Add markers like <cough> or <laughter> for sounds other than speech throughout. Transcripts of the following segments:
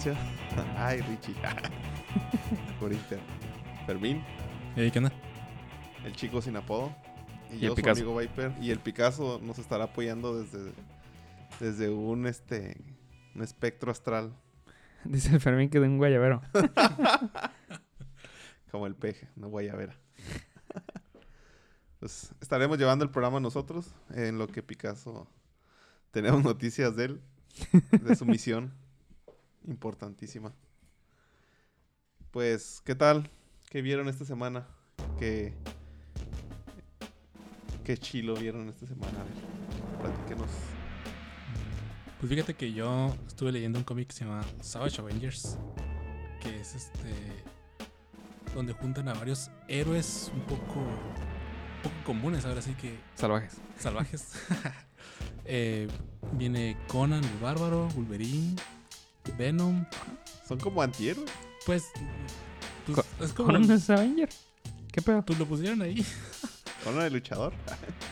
<laughs> Ay, Richie. <laughs> Por inter. Fermín, ¿Y qué onda? el chico sin apodo. Y, Y yo, el su amigo Viper. Y el Picasso nos estará apoyando desde, desde un este un espectro astral, <laughs> Dice el Fermín que de un guayabero. como el peje, no guayabera. pues estaremos llevando el programa nosotros, en lo que Picasso tenemos noticias de él, de su misión importantísima. Pues, ¿qué tal? ¿Qué vieron esta semana? ¿Qué, qué chilo vieron esta semana? A ver, platíquenos. Pues fíjate que yo estuve leyendo un cómic que se llama Savage Avengers, que es este donde juntan a varios héroes un poco, un poco comunes, ahora sí que Salvajes. salvajes. <laughs> Eh, viene Conan el Bárbaro, Wolverine, Venom, Son como antihéroes. pues, pues, Co- es como ¿Conan es Avenger? ¿Qué pedo? pues lo pusieron ahí. Conan el luchador.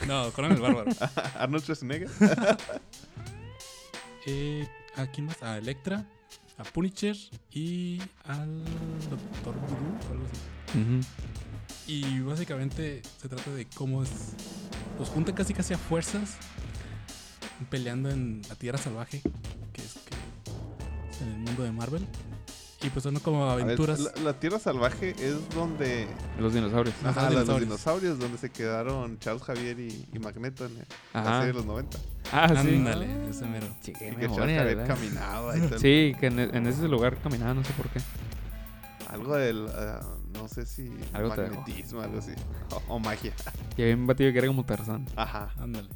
No, Conan el Bárbaro. <laughs> Arnold Schwarzenegger. <laughs> Eh, ¿A quién más? A Electra, a Punisher y al Doctor Voodoo o algo así. Y básicamente se trata de cómo es. Los juntan casi casi a fuerzas. Peleando en la tierra salvaje. En el mundo de Marvel. Y pues son como ver, aventuras. la, la Tierra Salvaje es donde... Los dinosaurios. Ajá, Ajá, los dinosaurios. dinosaurios, donde se quedaron Charles Javier y, y Magneto en la serie de los 90. Ah, sí. Ándale, ese mero. Sí, que Charles memoria, Javier ¿verdad? caminaba y <laughs> tal. Sí, que en, en ese lugar caminaba, no sé por qué. Algo del... ah, no sé si... Algo magnetismo, algo así. O, <laughs> o magia. Y había un batido que era como Tarzán. Ajá. Ándale.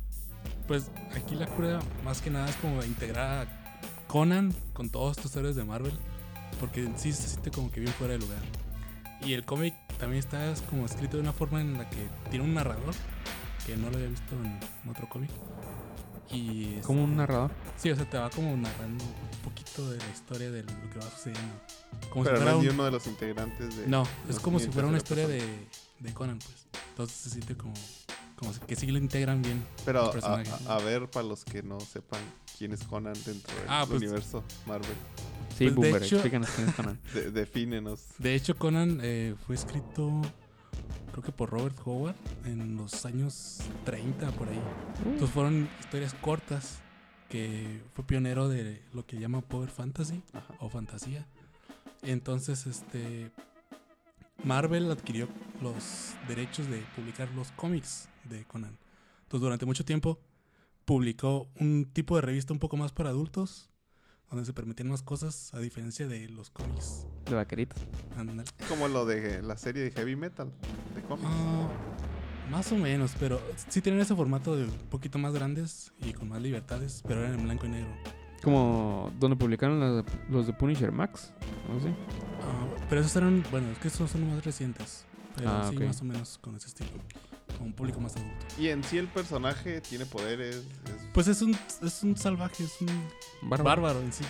Pues aquí la cura más que nada es como integrar a Conan con todos estos héroes de Marvel. Porque en sí se siente como que bien fuera de lugar. Y el cómic también está como escrito de una forma en la que tiene un narrador que no lo había visto en, en otro cómic. Y es- Como un narrador. Sí, o sea, te va como narrando un poquito de la historia de lo que va sucediendo. Como Pero si no fuera es ni un... uno de los integrantes de... No, es como si fuera una historia de, de Conan, pues. Entonces se siente como, como que sí lo integran bien. Pero a ver, para los que no sepan quién es Conan dentro del Ah, pues- universo Marvel, Sí, Pues, de Boomer, hecho- explícanos quién es Conan. <laughs> de- defínenos. De hecho, Conan eh, fue escrito, creo que por Robert Howard, en los años 30, por ahí. Entonces fueron historias cortas, que fue pionero de lo que llama Power Fantasy Ajá. o fantasía. Entonces, este Marvel adquirió los derechos de publicar los cómics de Conan. Entonces, durante mucho tiempo publicó un tipo de revista un poco más para adultos, donde se permitían más cosas, a diferencia de los cómics. De vaqueritos. Ándale. Como lo de la serie de Heavy Metal, de cómics. Ah, más o menos, pero sí tienen ese formato de un poquito más grandes y con más libertades, pero eran en blanco y negro. Como donde publicaron los de, los de Punisher Max. ¿No sé? Ah, pero esos eran, bueno, es que esos son más recientes. Pero Ah, sí, más o menos con ese estilo. Con un público más adulto. Y en sí el personaje tiene poderes. es- Pues es un, es un salvaje, es un Bárbaro. bárbaro en sí.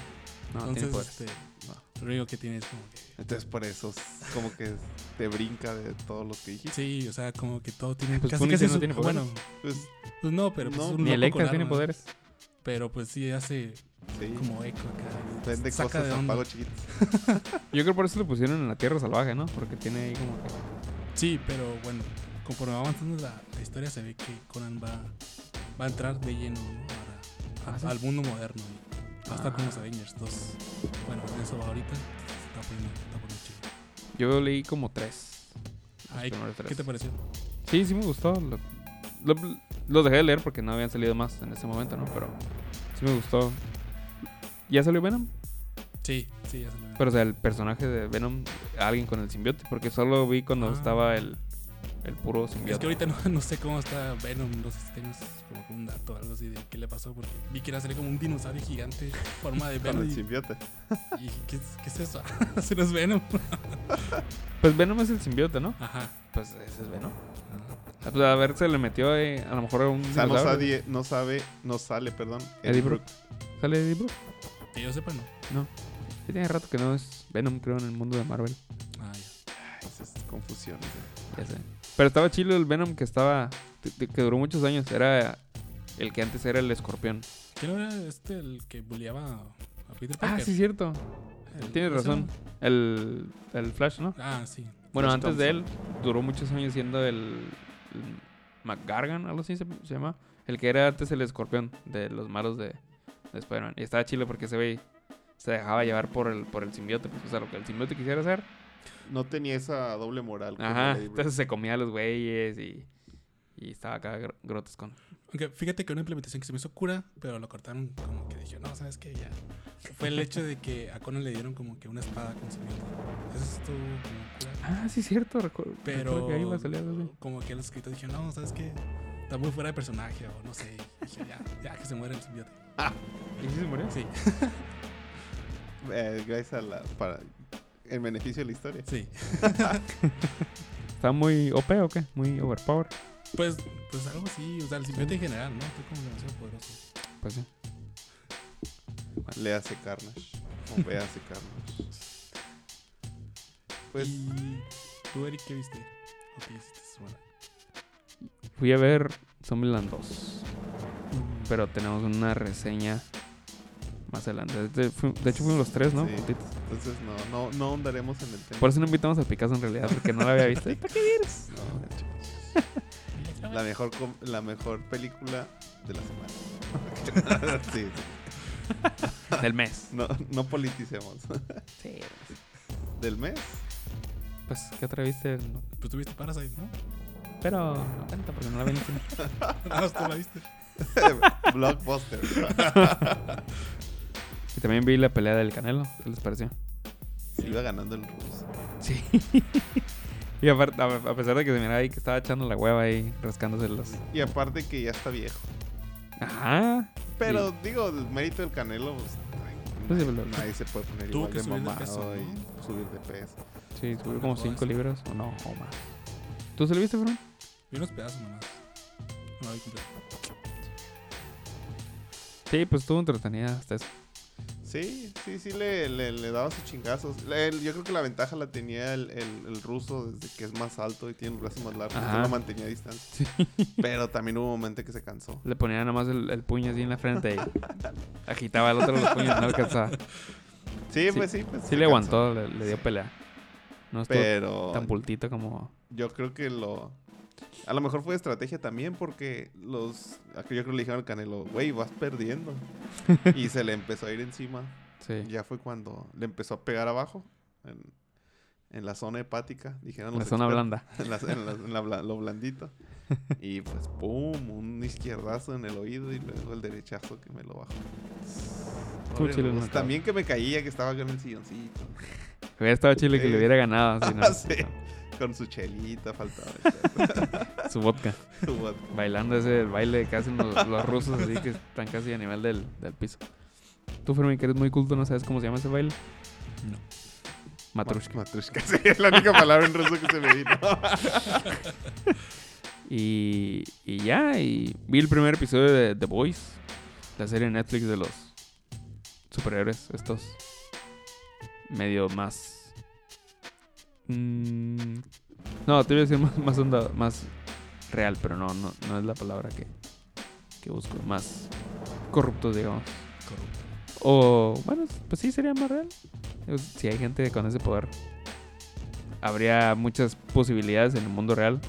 No, tiene Entonces, poder. este, No. lo único que tiene es como que. Entonces por eso es como que te brinca de todos los que dijiste. Sí, o sea, como que todo tiene. Pues casi casi no su- tiene poderes. Bueno, Pues pues no, pero pues No. es un Ni Electra tiene poderes. Pero pues sí hace sí, como eco acá. vende saca cosas de a onda. pago chiquito. Yo creo por eso lo pusieron en la Tierra Salvaje, ¿no? Porque tiene ahí como que... Sí, pero bueno, conforme va avanzando la, la historia se ve que Conan va, va a entrar de lleno ¿no? Ahora a- Ah, ¿sí? al mundo moderno y va a estar con los Ah. Avengers 2. Bueno, eso va ahorita. Está poniendo, está poniendo chido. Yo leí como tres. Ay, tres. ¿Qué te pareció? Sí, sí me gustó. Lo- lo- los dejé de leer porque no habían salido más en ese momento, ¿no? Pero sí me gustó. ¿Ya salió Venom? Sí, Sí, ya lo vi. Pero, o sea, el personaje de Venom, alguien con el simbiote. Porque solo vi cuando Ah. estaba el, el puro Es que simbiote. ahorita no, <laughs> no sé cómo está Venom, no sé si tienes como un dato o algo así de qué le pasó, porque vi que era salir como un dinosaurio gigante, forma de <laughs> Con Venom. el Y, simbiote. y dije, ¿qué, es- ¿qué es eso? <laughs> Ese no es Venom. Pues Venom es el simbiote, ¿no? Ajá. Pues ese es Venom. Ah, pues, a ver, se le metió ahí, a lo mejor a un O sea, no, sabe, no sabe, no sale, perdón. Eddie Brock. ¿Sale Eddie Brock? Que yo sepa, no. Sí, tiene rato que no es Venom, creo, en el mundo de Marvel. Ah, ya. Esas confusiones. Ya sé. Pero estaba chido el Venom que estaba. que- duró muchos años. Era el que antes era el escorpión. ¿Qué no era este el que bulleaba a Peter Ah, Parker? sí, cierto. El- Tienes ¿cómo se razón. El, el Flash, ¿no? Ah, sí. Bueno, Flash antes de él, duró muchos años siendo el, el McGargan, algo así se, se llama. El que era antes el escorpión de los malos de, de Spider-Man. Y estaba chido porque ese güey se dejaba llevar por el, por el simbiote. Pues, o sea, lo que el simbiote quisiera hacer. No tenía esa doble moral. como Ajá. Entonces se comía a los güeyes y, y estaba acá gr- grotescon. Aunque fíjate que una implementación que se me hizo cura, pero lo cortaron como que dije, no, ¿sabes qué? Ya. Fue el hecho de que a Conan le dieron como que una espada con simbionte. Eso estuvo como cura. Ah, sí, cierto. Recuerdo, Pero que ahí a salir así. como que los escritores dijeron, no, ¿sabes qué? Está muy fuera de personaje o no sé. Y dije, ya, ya que se muere el simbionte. ¿Y sí se murió? Sí, Eh, gracias a la. Para, en beneficio de la historia. sí. <laughs> ¿Está muy OP o qué? Muy overpower. Pues, pues algo así, o sea, el simbionte en general, ¿no? Fue como demasiado poderoso. Pues sí. Le hace Carnage. O ve hace Carnage. Pues. ¿Y tú, Eric, qué viste? ¿O qué hiciste semana? Fui a ver Zombieland 2. Pero tenemos una reseña más adelante. De, hecho, fuimos los tres, ¿no? Sí. Entonces no, no, no ahondaremos en el tema. Por eso no invitamos a Picasso en realidad, porque no la había visto. <laughs> ¿Para qué vienes? No, chicos. <laughs> La mejor, com- la mejor película de la semana. <laughs> sí. Del mes. No, no politicemos. Sí. ¿Del mes? Pues, ¿qué otra viste? No. Pues tuviste Parasite, ¿no? Pero no cuenta porque no la vi en el cine. Más tú la viste. Blockbuster. También vi la pelea del Canelo. ¿Qué les pareció? Se iba ganando el ruso. Sí. <laughs> y aparte, a, pesar de que se miraba ahí que estaba echando la hueva ahí, rascándose los... Y aparte que ya está viejo. Ajá. Pero digo, el mérito del Canelo, pues, Pues nadie, pero- nadie se puede poner igual que de subir de mamado peso, y ¿no? subir de peso. Sí, subió como Jodas. 5 libras o no, o más. ¿Tú se lo viste, Fran? Vi unos pedazos nomás. No la vi. Sí, pues estuvo entretenida hasta eso. Sí, sí, sí, le, le, le daba sus chingazos. El- yo creo que la ventaja la tenía el, el, el ruso desde que es más alto y tiene los brazos más largos. Ajá. Entonces lo mantenía a distancia. Pero también hubo un momento que se cansó. Le ponía nada más el, puño así en la frente y <laughs> agitaba el otro los puños, no alcanzaba. Sí, Sí, pues sí. Pues Sí le cansó. aguantó, le, le dio pelea. No estuvo Pero tan pultito como... yo creo que lo... A lo mejor fue estrategia también porque los... Yo creo que le dijeron al Canelo, güey, vas perdiendo. <laughs> y se le empezó a ir encima. Sí. Ya fue cuando le empezó a pegar abajo. En, en la zona hepática, dijeron La los zona blanda. en, la- en la- en la lo blandito. <laughs> Y pues, pum, un izquierdazo en el oído y luego el derechazo que me lo bajó. Pobre knockout. También que me caía, que estaba en el silloncito. Hubiera estado chile que le hubiera ganado. si no- <laughs> Sí. Con su chelita, faltaba <laughs> Su vodka. <laughs> su vodka. Bailando ese baile que hacen los, los rusos, así que están casi a nivel del, del piso. Tú, Fermín, que eres muy culto, ¿no sabes cómo se llama ese baile? No. Matrushka. Matrushka, <laughs> sí, es la única palabra en ruso que se me vino. Y, y ya, y vi el primer episodio de The Boys, la serie de Netflix de los superhéroes, estos medio más... mm, no, te iba a decir más, más onda, más real, pero no, no, no es la palabra que, que busco, más corruptos, digamos. Corrupto. O, bueno, pues sí, sería más real. Si hay gente con ese poder, habría muchas posibilidades en el mundo real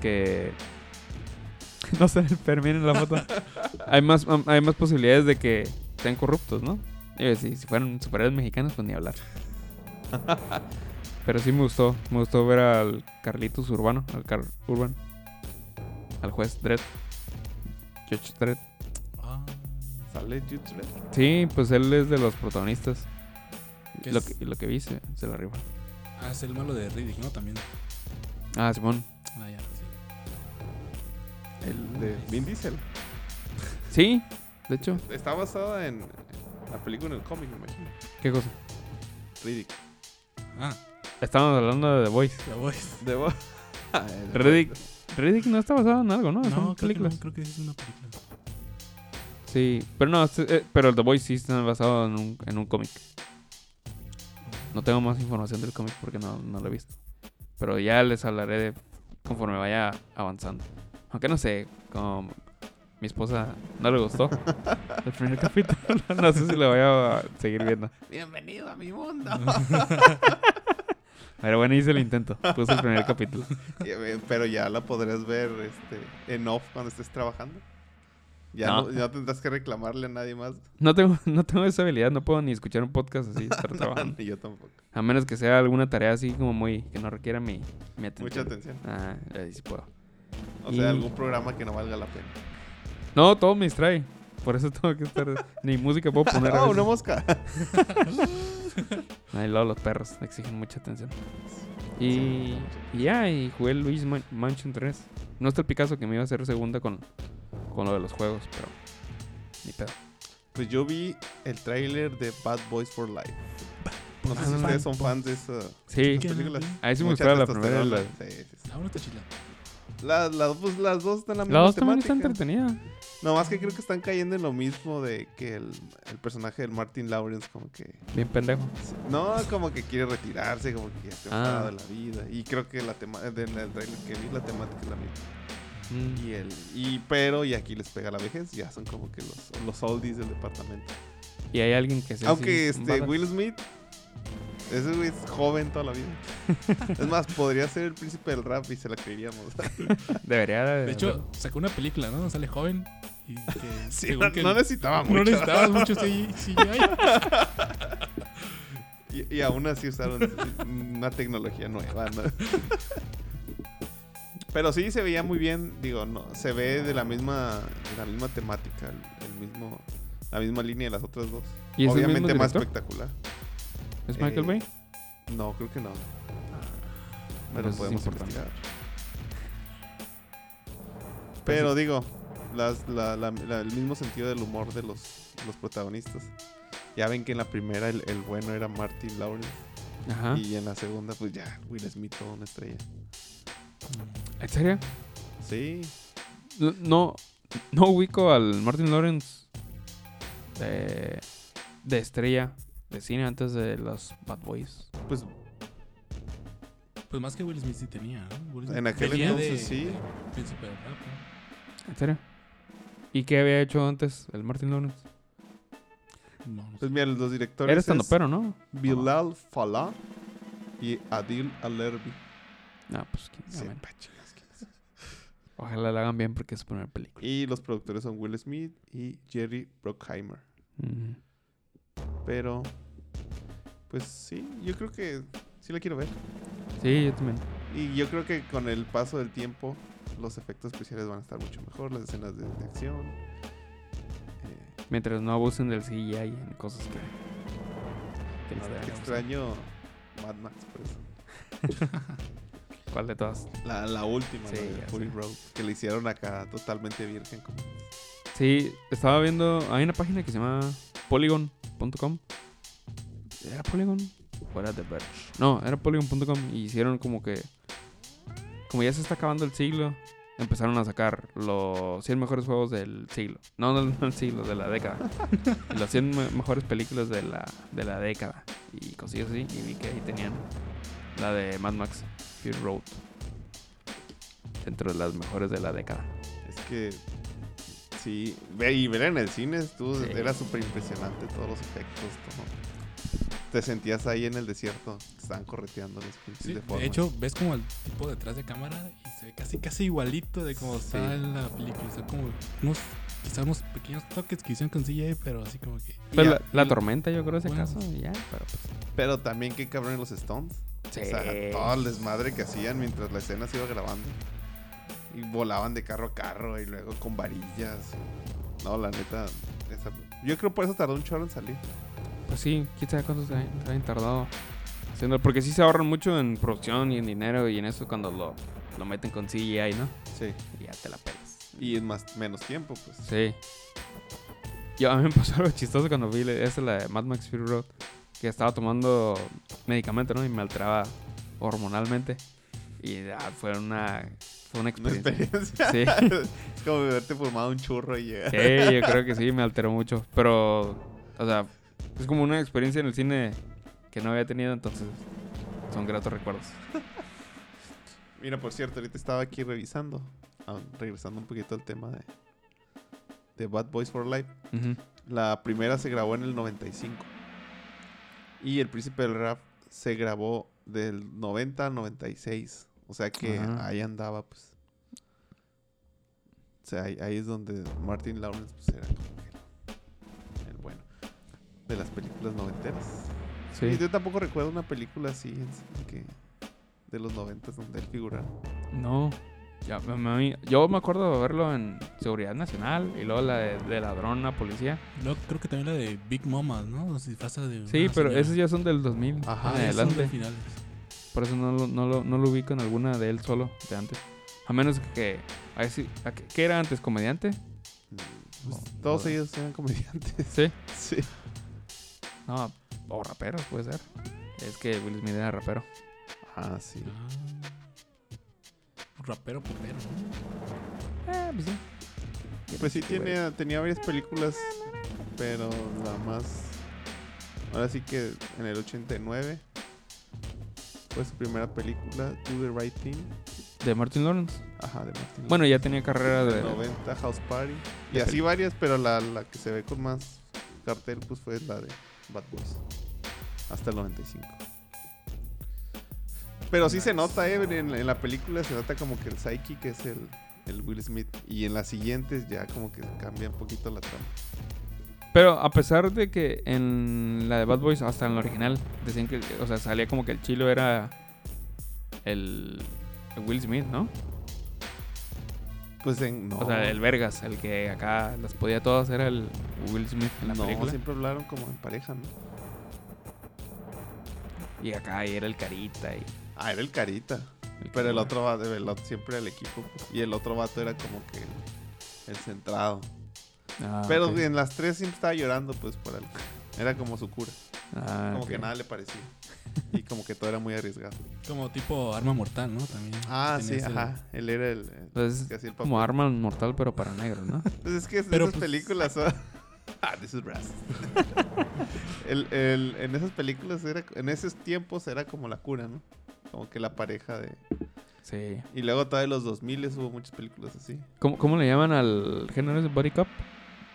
que... <laughs> No sé, Fermín en la foto. <laughs> hay, más, hay más posibilidades de que sean corruptos, ¿no? Si, si fueran superhéroes mexicanos, pues ni hablar. <laughs> Pero sí me gustó. Me gustó ver al Carlitos Urbano, al Car Urban. Al juez Dredd. Judge Dredd. Ah, ¿Sale Jutsu? Sí, pues él es de los protagonistas. Lo que, lo que vi se, se la rifa. ah, es el malo de Riddick, ¿no? También. Ah, Simón. Ah, ya, sí. El de Vin Diesel. Sí, de hecho. Está basada en la película, en el cómic, me imagino. ¿Qué cosa? Riddick. Ah, Estamos hablando de The Voice. la voz. De vo- De Riddick. Voice. Riddick no está basado en algo, ¿no? Son No, creo que, no, creo que es una película. Sí, pero no, eh, pero The Voice sí está basado en un, en un cómic. No tengo más información del cómic porque no, no lo he visto. Pero ya les hablaré de conforme vaya avanzando. Aunque no sé, como mi esposa no le gustó el primer <laughs> capítulo, no sé si lo voy a seguir viendo. Bienvenido a mi mundo. <laughs> Pero bueno, hice el intento. Puse el primer capítulo. <laughs> Eh, Pero ya la podrás ver este, en off cuando estés trabajando. Ya No. no, ya no tendrás que reclamarle a nadie más. No tengo, <laughs> no tengo esa habilidad, no puedo ni escuchar un podcast así, estar <laughs> trabajando. Ni yo tampoco. A menos que sea alguna tarea así como muy, que no requiera mi, mi atención. Mucha atención. Ah, ahí sí puedo. O Y- sea, algún programa que no valga la pena. No, todo me distrae. Por eso tengo que estar. Ni música puedo poner. a ¡Oh, veces. una mosca! <laughs> Ay, luego los perros exigen mucha atención. Y, y ya, y jugué Luis Man- Mansion 3. No está el Picasso que me iba a hacer segunda con, con lo de los juegos, pero. Ni pedo. Pues yo vi el tráiler de Bad Boys for Life. No sé Ah, si ustedes son fans de esa, Sí, películas. a sí me Mucha gustaba la primera. La. Sí, sí, sí. Una está chila. La- la- pues, las dos están la misma la dos también está temática. No, más que creo que están cayendo en lo mismo de que el, el personaje del Martin Lawrence como que... Bien pendejo. No, como que quiere retirarse, como que ya está Ah. de la vida. Y creo que la tema en el trailer que vi, la temática es la misma. Mm. Y el, y pero, y aquí les pega la vejez, ya son como que los, los oldies del departamento. Y hay alguien que se Aunque este Will Smith, ese güey es joven toda la vida. <laughs> es más, podría ser el príncipe del rap y se la creeríamos. Debería de. De hecho, sacó una película, ¿no? Sale joven. Y que, <laughs> Sí, no, que no necesitaba mucho. no necesitabas mucho CGI. <laughs> Y, y aún así usaron una tecnología nueva, ¿no? <laughs> Pero sí se veía muy bien, digo, no, se ve de la misma, de la misma temática, el, el mismo, la misma línea de las otras dos. ¿Y es el mismo Obviamente más espectacular. ¿Es Michael eh, Bay? No, creo que no. Pero Pero eso es podemos importante. investigar. Pero digo, las, la- la- la- el mismo sentido del humor de los, los protagonistas. Ya ven que en la primera el, el bueno era Martin Lawrence. Ajá. Y en la segunda, pues ya, Will Smith, toda una estrella. ¿En serio? Sí, No- No, ubico al Martin Lawrence de, de estrella de cine antes de los Bad Boys. pues Pues más que Will Smith sí tenía, ¿no? Will Smith En aquel entonces, de- sí. de Príncipe del rap, ¿no? ¿En serio? ¿Y qué había hecho antes el Martin Lawrence? No, no sé. pues mira, los directores Era estando es pero, ¿no? Bilal Falah y Adil Alerbi. No, pues quién sabe. Quién es. <laughs> Ojalá la hagan bien porque es su primera película. Y los productores son Will Smith y Jerry Bruckheimer. Ujú. Pero, pues sí, yo creo que sí la quiero ver. Sí, yo también. Y yo creo que con el paso del tiempo, los efectos especiales van a estar mucho mejor, las escenas de, de acción. Eh, Mientras no abusen del CGI en cosas que... que extraño Mad Max, por eso. <laughs> ¿Cuál de todas? La, la última, Sí, la de Fury. Road, que le hicieron acá totalmente virgen. Como... Sí, estaba viendo... Hay una página que se llama polygon.com. ¿Era Polygon? ¿O era The Verge? No, era polygon.com y hicieron como que... Como ya se está acabando el siglo, empezaron a sacar los 100 mejores juegos del siglo. No, no, no del siglo, de la década. <laughs> las 100 me- mejores películas de la, de la década. Y cosillas así. Y vi que ahí tenían la de Mad Max Fury Road. Dentro de las mejores de la década. Es que, sí, y ver en el cine estuvo, Sí. era súper impresionante todos los efectos. todo. Te sentías ahí en el desierto, estaban correteando los pinches Sí, de hecho, ves como el tipo detrás de cámara y se ve casi casi igualito de como Sí. está en la película. O sea, como unos, quizá unos pequeños toques que hicieron con CGI, pero así como que... La, tormenta, yo creo, ese bueno, caso. ya, pero pues. Pero también qué cabrón los Stones. Sí. O sea, todo el desmadre que hacían mientras la escena se iba grabando. Y volaban de carro a carro y luego con varillas. No, la neta. esa- Yo creo por eso tardó un chorro en salir. Pues sí, quién sabe cuánto se ha- se hayan tardado haciendo. Porque sí se ahorran mucho en producción y en dinero y en eso cuando lo, lo meten con CGI, ¿no? Sí. Y ya te la pelas. Y en más, menos tiempo, pues. Sí. Yo, a mí me pasó algo chistoso cuando vi esa, la de Mad Max Fury Road. Que estaba tomando medicamento, ¿no? Y me alteraba hormonalmente. Y ah, fue una, fue una Una experiencia. experiencia. Sí. <laughs> es como haberte fumado un churro y llegar. Sí, yo creo que sí, me alteró mucho. Pero, o sea, es como una experiencia en el cine que no había tenido, entonces son gratos recuerdos. <laughs> Mira, por cierto, ahorita estaba aquí revisando, ah, regresando un poquito al tema de, de Bad Boys for Life. La primera se grabó en el 95. Y El Príncipe del Rap se grabó del 90 al 96. O sea que ahí andaba, pues. O sea, ahí, ahí es donde Martin Lawrence pues, era como de las películas noventeras. Y Sí. yo tampoco recuerdo una película así en sí que de los noventas donde él figurara. No. Ya, yo me acuerdo de verlo en Seguridad Nacional y luego la de, de ladrón a policía. Luego creo que también la de Big Mama, ¿no? Los disfraza de. Sí, pero señora. esos ya son del 2000 Ajá, en son de finales. Por eso no lo, no, lo, no lo ubico en alguna de él solo, de antes. A menos que... a ver si- ¿a qué, qué era antes? ¿Comediante? Pues, Oh, todos ellos eran comediantes. Sí. <laughs> Sí. No, o raperos, puede ser. Es que Will Smith era rapero. Ah, sí. Ah. Rapero, popero, ¿no? Eh, pues sí. Pues sí tiene, tenía varias películas, pero la más... Ahora sí que en el 89 fue su primera película, Do the Right Thing. De Martin Lawrence. Ajá, de Martin. Bueno, ya tenía carrera En de... el 90 House Party. Y así varias, pero la, la que se ve con más cartel pues fue la de Bad Boys. Hasta el 95. Pero sí se nota, eh, en, en la película se nota como que el Psyche que es el, el Will Smith. Y en las siguientes ya como que cambia un poquito la trama. Pero a pesar de que en la de Bad Boys, hasta en la original, decían que, o sea, salía como que el chilo era el, el Will Smith, ¿no? Pues en... No, O sea, el Vergas, el que acá las podía todas, era el Will Smith en la no, película. siempre hablaron como en pareja, ¿no? Y acá y era el Carita y... Ah, era el Carita. el Pero el otro vato, el otro siempre el equipo. pues, y el otro vato era como que el, centrado. Ah, Pero ok. en las tres siempre estaba llorando, pues, por algo. Era como su cura. Ah, Como ok. que nada le parecía. Y como que todo era muy arriesgado. Como tipo arma mortal, ¿no? También. Ah, sí, ese- ajá. Él era el, el papel. como arma mortal, pero para negros, ¿no? <laughs> Pues es que Pero, esas pues- películas son... <laughs> ah, this is <laughs> el- en esas películas, era, en esos tiempos era como la cura, ¿no? Como que la pareja de... Sí. Y luego todavía en los 2000 hubo muchas películas así. ¿Cómo, cómo le llaman al género ese? ¿Body Cop?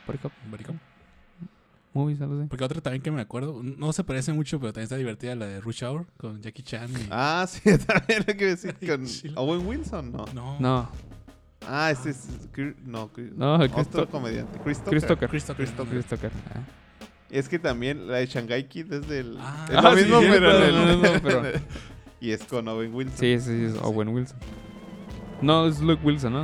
¿Body Cop? Maricón. Movies, algo así. Porque otra también que me acuerdo, no se parece mucho, pero también está divertida, la de Rush Hour con Jackie Chan. y- Ah, sí, <laughs> también lo que iba a decir con. Owen Wilson, ¿no? no. No, Ah, este es... No, Chris- No, otro comediante. Chris Tucker. Chris Tucker. Ah. Es que también la de Shanghai Kid es del... Ah. es Ah, lo sí, mismo, sí, pero, pero en no, el- no, pero- y es con Owen Wilson. Sí, sí, sí, es Owen Wilson. No, es Luke Wilson, ¿no?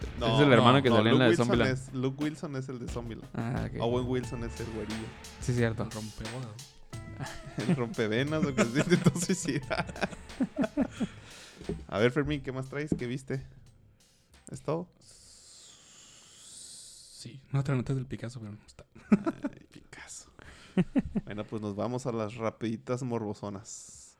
Es el hermano que no, salió en Luke la de Wilson Zombieland. es- Luke Wilson es el de Zombieland. Ah. Owen Wilson es el güerillo. Sí, cierto. El rompebodas. <laughs> El rompevenas o que se intentó suicidar. <laughs> A ver, Fermín, ¿qué más traes? ¿Qué viste? ¿Es todo? Sí, no te notas del Picasso, pero no está. Ay, Picasso. bueno, pues nos vamos a las rapiditas morbosonas.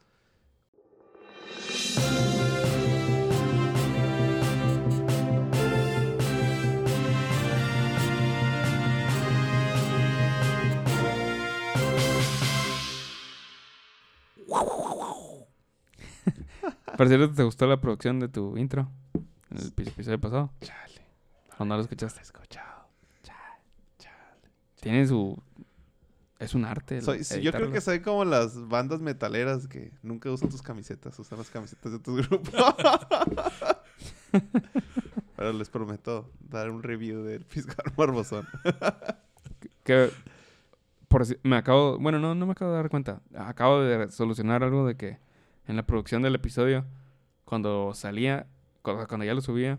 <laughs> Por cierto, ¿te gustó la producción de tu intro? En el epi- episodio pasado. Chale. ¿O no lo escuchaste? escuchado. Tiene su... Es un arte. Soy- sí, yo creo que soy como las bandas metaleras que nunca usan tus camisetas, usan las camisetas de tu grupo. <laughs> Pero les prometo dar un review del Fiscal Morbosón. que por me acabo bueno no no me acabo de dar cuenta acabo de solucionar algo de que en la producción del episodio cuando salía cuando, ya lo subía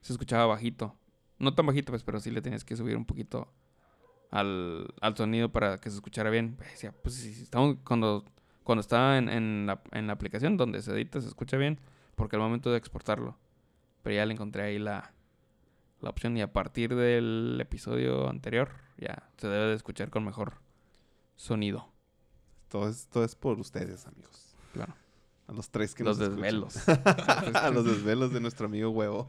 se escuchaba bajito no tan bajito pues pero sí le tenías que subir un poquito al, al sonido para que se escuchara bien. Pues, pues si estamos cuando, cuando estaba en, en la, en la aplicación donde se edita se escucha bien, porque al momento de exportarlo. Pero ya le encontré ahí la, la opción y a partir del episodio anterior ya se debe de escuchar con mejor sonido. Todo es, todo es por ustedes, amigos. Claro. A los tres que Los nos desvelos. <laughs> <laughs> a los desvelos de nuestro amigo huevo.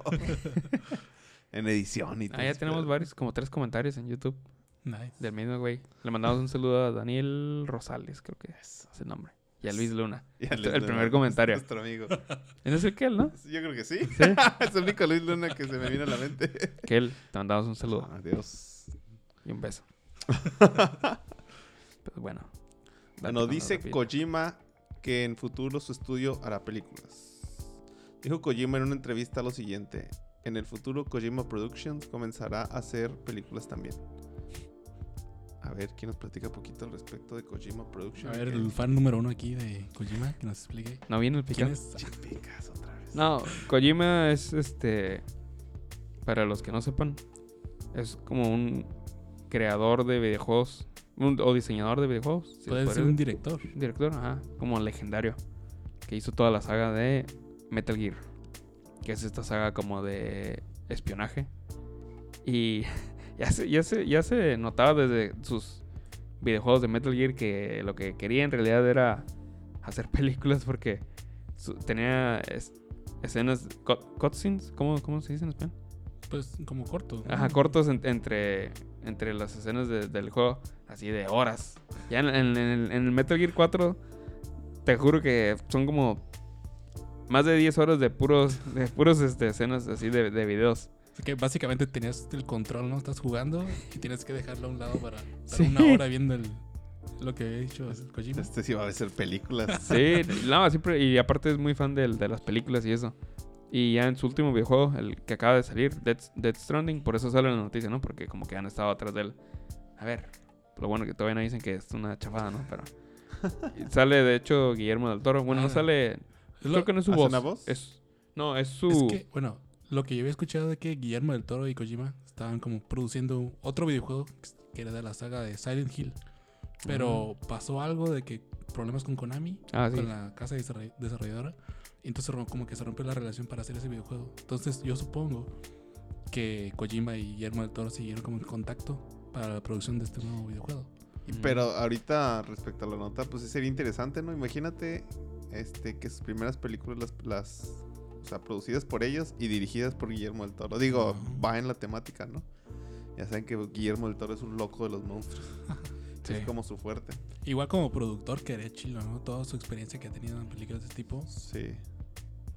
<laughs> en edición y todo. Ah, ya tenemos varios, como tres comentarios en YouTube Nice. del mismo güey. Le mandamos un saludo a Daniel Rosales, creo que es ese nombre. Y a Luis Luna. El primer comentario. Nuestro amigo. <laughs> ¿Ese es el él, no? Yo creo que sí. Sí. <laughs> es el único Luis Luna que se me vino a la mente. <laughs> Él. Te mandamos un saludo Adiós. y un beso. Pues bueno. la dice. Kojima que en futuro su estudio hará películas. Dijo Kojima en una entrevista lo siguiente. En el futuro Kojima Productions comenzará a hacer películas también. A ver, ¿quién nos platica un poquito al respecto de Kojima Productions? A ver, ¿Qué- el fan número uno aquí de Kojima, que nos explique. ¿No viene el vez. No, Kojima es este. Para los que no sepan, es como un creador de videojuegos un- o diseñador de videojuegos. si Puede ser un director. director, ajá, como legendario, que hizo toda la saga de Metal Gear, que es esta saga como de espionaje. Y <laughs> ya se, ya se, ya se notaba desde sus videojuegos de Metal Gear que lo que quería en realidad era hacer <laughs> películas porque su- tenía es- escenas, cut- cutscenes, ¿cómo, ¿cómo se dice en español? Pues como corto. ¿no? Ajá, cortos en- entre, entre las escenas de- del juego, así de horas. Ya en el Metal Gear 4, te juro que son como más de 10 horas de puros, de puros este, escenas así de, de videos. Así que básicamente tenías el control, ¿no? Estás jugando y tienes que dejarlo a un lado para estar Sí. una hora viendo el, lo que había dicho el Kojima. Este sí va a ser películas. <laughs> Sí, no, siempre, y aparte es muy fan del- de, las películas y eso. Y ya en su último videojuego, el que acaba de salir, Dead, Dead Stranding, por eso sale en la noticia, ¿no? Porque como que han estado atrás de él. A ver, lo bueno que todavía no dicen que es una chafada, ¿no? Pero <laughs> sale de hecho Guillermo del Toro. Bueno, no Ah. sale, creo que no es su ¿hace voz. una voz? Es, no, es su... Es que, bueno, lo que yo había escuchado de que Guillermo del Toro y Kojima estaban como produciendo otro videojuego que era de la saga de Silent Hill. Pero pasó algo de que problemas con Konami, Ah, sí. con la casa desarroll- desarrolladora. Y entonces como que se rompió la relación para hacer ese videojuego. Entonces yo supongo que Kojima y Guillermo del Toro siguieron como en contacto para la producción de este nuevo videojuego. Y- Pero ahorita, respecto a la nota, pues sí sería interesante, ¿no? Imagínate este, que sus primeras películas las, las o sea, producidas por ellos y dirigidas por Guillermo del Toro. Digo, va en la temática, ¿no? Ya saben que Guillermo del Toro es un loco de los monstruos. <laughs> Sí. Es como su fuerte. Igual como productor que chilo, ¿no? Toda su experiencia que ha tenido en películas de este tipo, Sí.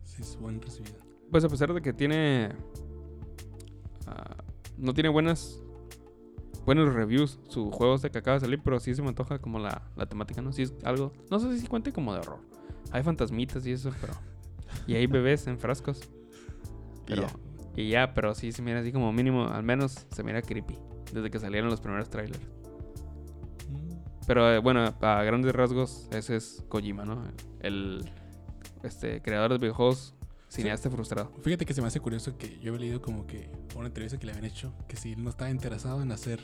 sí es buen recibida. Pues a pesar de que tiene... ah, no tiene buenas... Buenos reviews, su juego este que acaba de salir, pero sí se me antoja como la, la temática, ¿no? Sí es algo... No sé si cuente como de horror. Hay fantasmitas y eso, pero... Y hay bebés en frascos. Y Pero, ya. y ya, pero sí se mira así como mínimo, al menos se mira creepy. Desde que salieron los primeros trailers. Mm. Pero eh, bueno, a grandes rasgos, ese es Kojima, ¿no? El este, creador de videojuegos, cineasta frustrado. Fíjate que se me hace curioso que yo había leído como que una entrevista que le habían hecho que si él no estaba interesado en hacer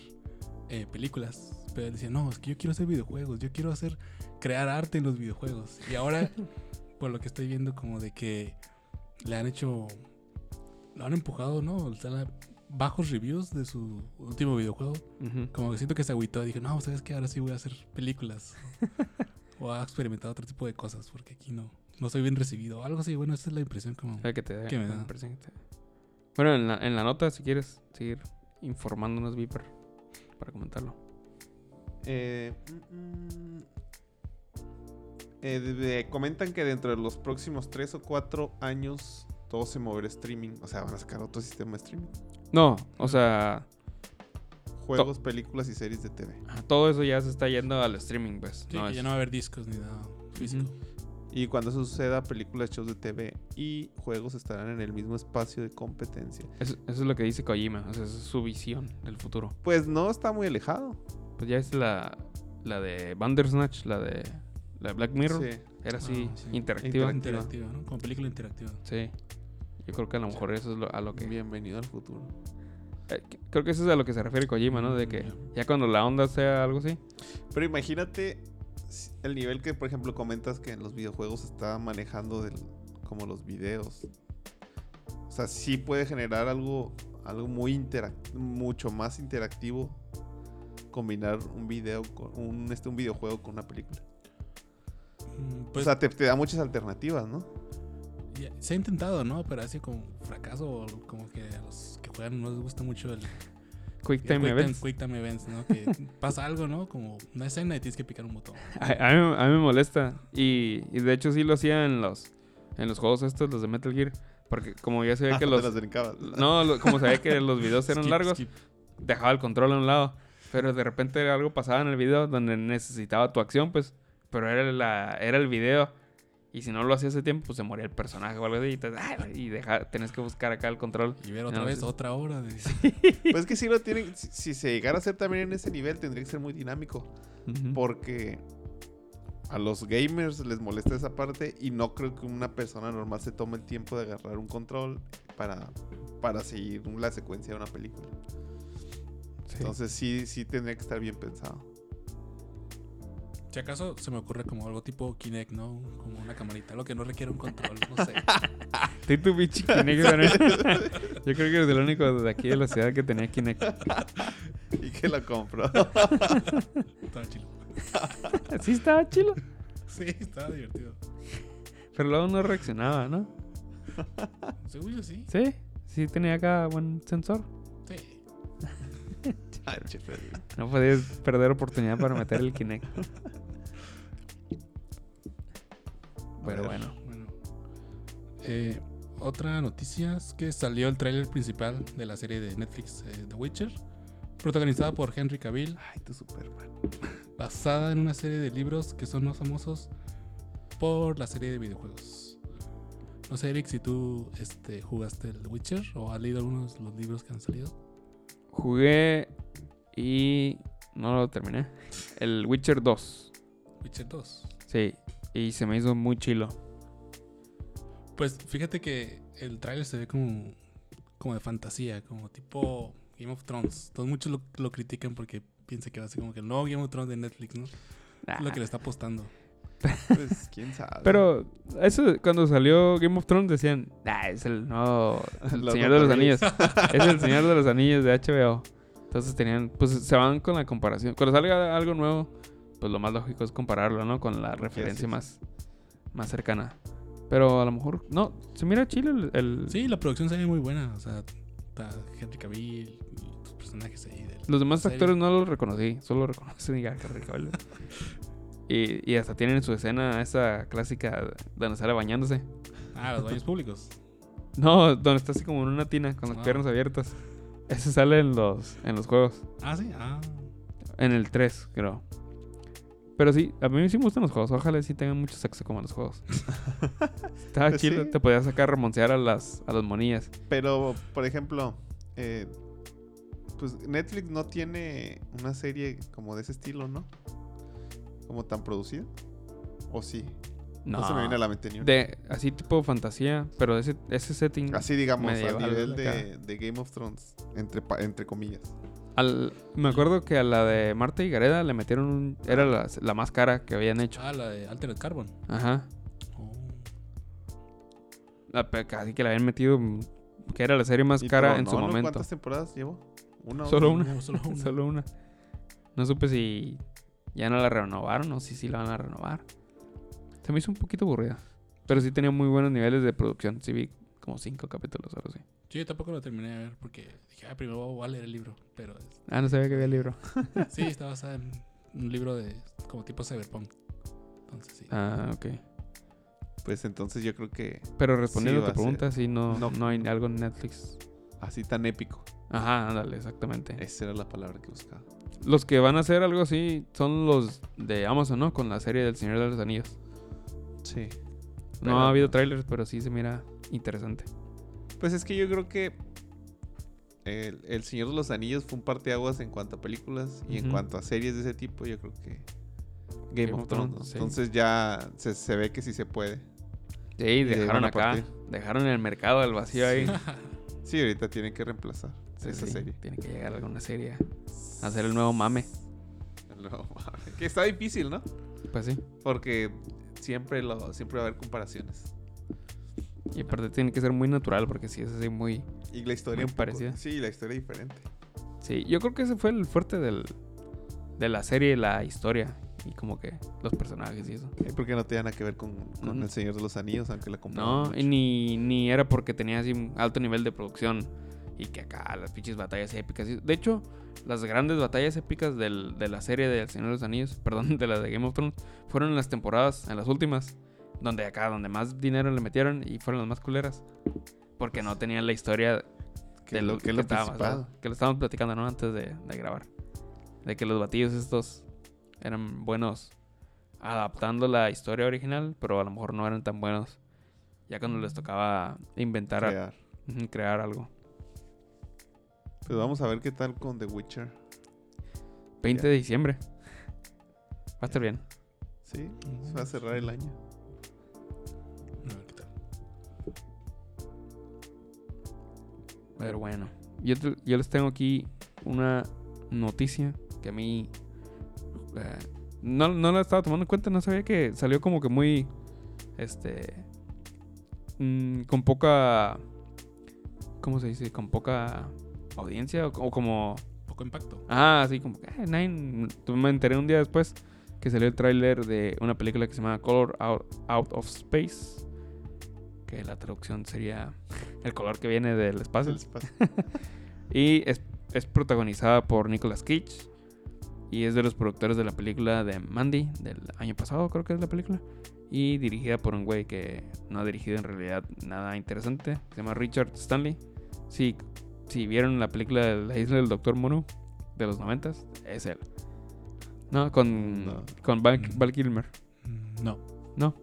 eh, películas, pero él decía, no, es que yo quiero hacer videojuegos, yo quiero hacer, crear arte en los videojuegos. Y ahora, <laughs> por lo que estoy viendo, como de que le han hecho, lo han empujado, ¿no? Están a- bajos reviews de su último videojuego. Como que siento que se agüitó dije, no, ¿sabes qué? Ahora sí voy a hacer películas. <laughs> o ha experimentado otro tipo de cosas, porque aquí no, no soy bien recibido. Algo así, bueno, esa es la impresión como... Que te da, ¿Qué me que te da. Bueno, en la, en la nota, si quieres seguir informándonos, Viper, para comentarlo. Eh, mm, mm, eh, de- de- comentan que dentro de los próximos 3 o 4 años todo se moverá streaming. O sea, van a sacar otro sistema de streaming. No, o sea, Juegos, películas y series de TV. todo eso ya se está yendo al streaming, pues. Sí, no que es- ya no va a haber discos ni nada físico. Y cuando eso suceda, películas, shows de TV y juegos estarán en el mismo espacio de competencia. Eso, eso es lo que dice Kojima, o sea, esa es su visión del futuro. Pues no está muy alejado. Pues ya es la, la de Bandersnatch, la de, la de Black Mirror. Sí. Era así, Ah, sí. interactiva. Interactiva, ¿no? Como película interactiva. Sí. Yo creo que a lo mejor eso es lo- a lo que... Bienvenido al futuro. eh, creo que eso es a lo que se refiere Kojima, ¿no? De que ya cuando la onda sea algo así. Pero imagínate el nivel que, por ejemplo, comentas que en los videojuegos está manejando del, como los videos. O sea, sí puede generar algo, algo muy mucho más interactivo combinar un video con un, este, un videojuego con una película. Mm, Pues o sea, te, te da muchas alternativas, ¿no? se ha intentado, ¿no? Pero ha sido como fracaso. o Como que a los que juegan no les gusta mucho el, Quick Time quick, Events. time, quick time events, ¿no? Que <laughs> pasa algo, ¿no? Como una escena y tienes que picar un botón. A, a mí, a mí me molesta. Y, y de hecho sí lo hacía en los, en los juegos estos, los de Metal Gear. Porque como ya se ve Ah, que los... <laughs> No, lo- como sabía que los videos eran Skip, largos, skip. dejaba el control a un lado. Pero de repente algo pasaba en el video donde necesitaba tu acción, pues. Pero era, la, era el video. Y si no lo hacía ese tiempo, pues se moría el personaje o algo así. Y, te- y deja, tenés que buscar acá el control. Y ver otra No, vez sí. otra hora <laughs> de... Pues es que si lo tienen, si, si se llegara a hacer también en ese nivel, tendría que ser muy dinámico. Porque a los gamers les molesta esa parte y no creo que una persona normal se tome el tiempo de agarrar un control para, para seguir la secuencia de una película. Sí. Entonces sí, sí tendría que estar bien pensado. Si acaso se me ocurre como algo tipo Kinect, ¿no? Como una camarita, lo que no requiere un control, no sé. <laughs> Tú y tu bichi Kinect. <laughs> Yo creo que eres el único de aquí de la ciudad que tenía Kinect. <laughs> Y que lo compro. Estaba chido. Sí estaba chilo. Sí, estaba divertido. Pero luego no reaccionaba, ¿no? Según yo sí. Sí, sí tenía acá buen sensor. Sí. Freddy. No podías perder oportunidad para meter el Kinect. Pero ver. bueno. Bueno. Eh, otra noticia es que salió el tráiler principal de la serie de Netflix eh, The Witcher, protagonizada por Henry Cavill, Ay, tu Superman. basada en una serie de libros que son más famosos por la serie de videojuegos. No sé, Eric, si tú este, jugaste el The Witcher o has leído algunos de los libros que han salido. Jugué y no lo terminé. El Witcher 2. Witcher 2. Sí, y se me hizo muy chilo. Pues fíjate que el tráiler se ve como, como de fantasía, como tipo Game of Thrones. Todos muchos lo, lo critican porque piensan que va a ser como que el nuevo Game of Thrones de Netflix, ¿no? Es lo que le está apostando. <laughs> Pues quién sabe. Pero eso cuando salió Game of Thrones decían, ah, es el nuevo <laughs> el Señor de los Anillos. Anillos. <laughs> es el Señor de los Anillos de HBO. Entonces tenían, pues se van con la comparación. Cuando salga algo nuevo, pues lo más lógico es compararlo, ¿no? Con la referencia más, más cercana. Pero a lo mejor, no, se mira chile el... el- Sí, la producción se ve muy buena. O sea, está Henry Cavill y tus personajes ahí. del- Los demás serie. actores no los reconocí, solo reconocí a Henry Cavill. y, y hasta tienen su escena esa clásica donde sale bañándose. Ah, los baños públicos. No, donde está así como en una tina con las Ah. piernas abiertas. Ese sale en los, en los juegos. Ah, sí. Ah, En el 3, creo. Pero sí, a mí sí me gustan los juegos. Ojalá sí tengan mucho sexo como los juegos. <laughs> Estaba Pues chido. sí. Te podías sacar remoncear a las, a las monillas. Pero, por ejemplo, eh, pues Netflix no tiene una serie como de ese estilo, ¿no? Como tan producida. ¿O sí? No, se me viene a la mente ni una. De, así tipo fantasía, pero ese, ese setting. Así digamos, a nivel de, de Game of Thrones, entre, entre comillas. Al- me acuerdo que a la de Marta y Gareda le metieron un. Era la, la más cara que habían hecho. ah, la de Altered Carbon. Ajá. Oh. La, casi que la habían metido. Que era la serie más cara en su ¿no? momento. ¿Cuántas temporadas llevó? ¿Una o Solo una. No, solo <laughs> una. Solo una. No supe si ya no la renovaron o si sí la van a renovar. Se me hizo un poquito aburrida. Pero sí tenía muy buenos niveles de producción. Sí vi como cinco capítulos o algo así. Sí, yo tampoco lo terminé de ver porque dije, ah, primero voy a leer el libro. Pero es- Ah, no sabía que había libro. <laughs> sí, está basada en un libro de como tipo cyberpunk. Entonces sí. Ah, ok. Pues entonces yo creo que Pero respondiendo Sí, a tu a ser. pregunta, sí, no, No. no. hay algo en Netflix. así tan épico. Ajá, ándale, exactamente. Esa era la palabra que buscaba. Los que van a hacer algo así son los de Amazon, ¿no? Con la serie del Señor de los Anillos. Sí. No Pero- ha habido trailers, pero sí se mira interesante. Pues es que yo creo que el, el Señor de los Anillos fue un parteaguas en cuanto a películas y en cuanto a series de ese tipo, yo creo que Game, of Thrones. Entonces ya se, se ve que sí se puede. Sí, dejaron acá. Dejaron el mercado del vacío ahí. Sí, ahorita tienen que reemplazar. Sí, esa serie. Tiene que llegar alguna serie a hacer el nuevo mame. No, mames. que está difícil, ¿no? Pues sí. Porque siempre, lo, siempre va a haber comparaciones. Y aparte tiene que ser muy natural porque si es así muy... Y la historia Muy poco- parecida. Sí, la historia diferente. Sí, yo creo que ese fue el fuerte del, de la serie, la historia y como que los personajes y eso. Porque no tiene nada que ver con, con Ujú. El Señor de los Anillos, aunque la No, mucho. y ni, ni era porque tenía así un alto nivel de producción y que acá las pinches batallas épicas. De hecho, las grandes batallas épicas del- de la serie de El Señor de los Anillos, <laughs> perdón, de la de Game of Thrones, fueron en las temporadas, en las últimas, donde acá, donde más dinero le metieron y fueron las más culeras. Porque no tenían la historia Que de lo- que es lo basado, que lo estábamos platicando, ¿no? Antes de, de grabar. De que los batillos estos eran buenos adaptando la historia original, pero a lo mejor no eran tan buenos ya cuando les tocaba inventar, Crear. crear algo. Pues vamos a ver qué tal con The Witcher. 20 de diciembre. Va a estar bien. Sí, se va a cerrar el año. Pero bueno, yo, te- yo les tengo aquí una noticia que a mí eh, no, no la estaba tomando en cuenta, no sabía que salió como que muy, este, mm, con poca, ¿cómo se dice? Con poca audiencia o, o como, Poco impacto. ah, así como, que, eh, me enteré un día después que salió el tráiler de una película que se llama Color Out, Out of Space, que la traducción sería el color que viene del espacio. <laughs> Y es, es protagonizada por Nicolas Cage. Y es de los productores de la película de Mandy, del año pasado creo que es la película. Y dirigida por un güey que no ha dirigido en realidad nada interesante. Se llama Richard Stanley. Si, si vieron la película de La isla del Doctor Mono de los noventas, es él. No, con, No. con Val, Mm. Val Kilmer. Mm, No.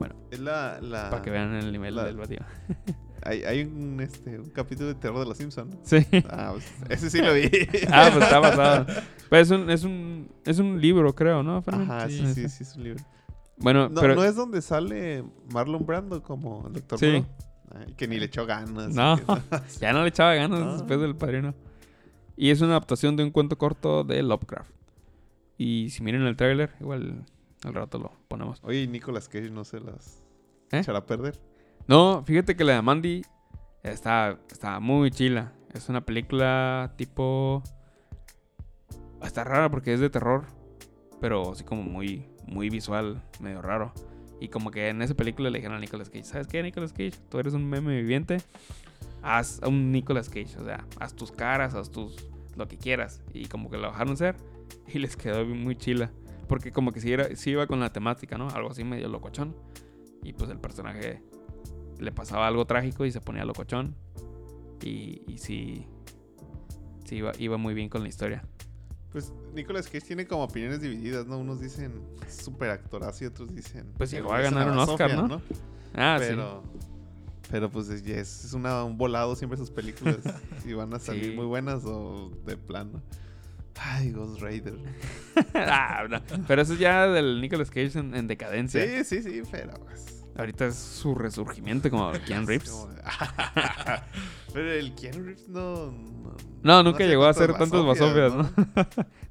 No, Es la. la para que vean el nivel la- del batido. <laughs> hay, hay un, este, un capítulo de terror de los Simpsons. Sí. Ah, pues, ese sí lo vi. <laughs> ah, pues está basado. Pero es un, es un, es un libro, creo, ¿no? Fermín? Ajá, sí, Sí, sí, sí, es un libro. Bueno, No, pero... no es donde sale Marlon Brando como el Doctor Sí. Ay, que ni le echó ganas. No. <laughs> Ya no le echaba ganas después del padrino. Y es una adaptación de un cuento corto de Lovecraft. Y si miren el tráiler, igual al rato lo ponemos. Oye, y Nicolas Cage no se las ¿Eh? echará a perder. No, fíjate que la de Mandy está, está muy chila. Es una película tipo... Está rara porque es de terror. Pero así como muy, muy visual, medio raro. Y como que en esa película le dijeron a Nicolas Cage, ¿sabes qué, Nicolas Cage? Tú eres un meme viviente. Haz un Nicolas Cage, o sea, haz tus caras, haz tus... lo que quieras. Y como que lo dejaron hacer y <laughs> les quedó muy chila. Porque como que sí, era, sí iba con la temática, ¿no? Algo así medio locochón. Y pues el personaje le pasaba algo trágico y se ponía locochón. Y, y sí, sí iba, iba muy bien con la historia. Pues Nicolas Cage tiene como opiniones divididas, ¿no? Unos dicen súper actorazo y otros dicen. Pues llegó a ganar un Oscar, ¿no? Ah, Pero, pero pues es, una, un volado siempre sus películas. <laughs> si van a salir Sí. muy buenas o de plano. Ay, Ghost Rider. <laughs> Ah, no. Pero eso es ya del Nicolas Cage en, en decadencia. Sí, sí, sí, pero pues. Ahorita es su resurgimiento como <laughs> Keanu Reeves. <laughs> pero el Keanu Reeves no. No, No, nunca llegó a hacer tantas tantos basofias, ¿no?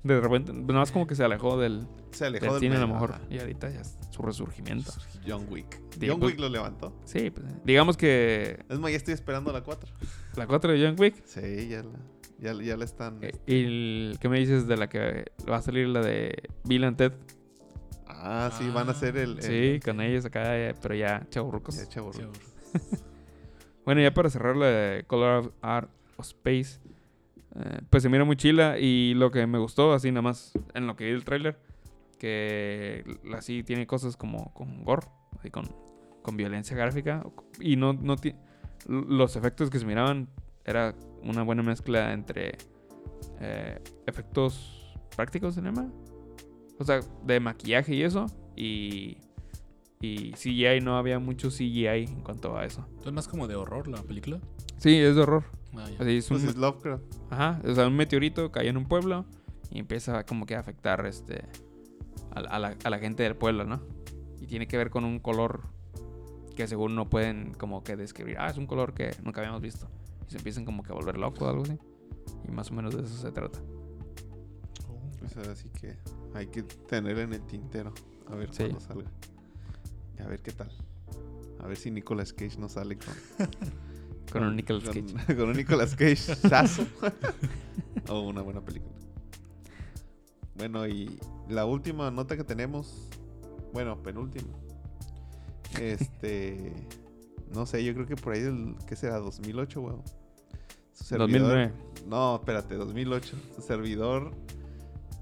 De repente, más como que se alejó del, Se alejó del del cine a lo medio, mejor. ajá. Y ahorita ya es su resurgimiento. John Wick. Digo, John pues- Wick lo levantó. Sí, pues, digamos que Es más, ya estoy esperando la 4. la 4 de John Wick. Sí, ya la, ya, ya la están. eh, ¿Y el- qué me dices de la que va a salir la de Bill and Ted? Ah, sí, van a hacer el. el- Sí, con ellos acá, eh, pero ya chaburrucos. Ya. Sí, <laughs> Bueno, ya para cerrar la de Color of Art of Space, eh, pues se mira muy chila y lo que me gustó, así nada más en lo que vi el tráiler, que así tiene cosas como con gore, así con, con violencia gráfica y no, no los efectos que se miraban era una buena mezcla entre eh, efectos prácticos se llama, o sea, de maquillaje y eso y y CGI no había mucho CGI en cuanto a eso. Es más como de horror la película. Sí, es de horror. Ah. Así es un, Pues es Lovecraft. ajá, o sea, un meteorito cayó en un pueblo y empieza como que a afectar este a, la- a la, a la gente del pueblo, ¿no? Y tiene que ver con un color que según no pueden como que describir. Ah, es un color que nunca habíamos visto. Y se empiezan como que a volver locos o algo así. Y más o menos de eso se trata. Pues ahora sí que hay que tener en el tintero. A ver Sí. cuándo salga. Y a ver qué tal. A ver si Nicolas Cage no sale con, <laughs> Con un Nicolas con- Cage. <laughs> con un Nicolas Cage <laughs> sazo. o una buena película. Bueno, y la última nota que tenemos. Bueno, penúltima. Este. No sé, yo creo que por ahí del. ¿Qué será? 2008, weón. Su servidor- 2009. No, espérate, 2008. Su servidor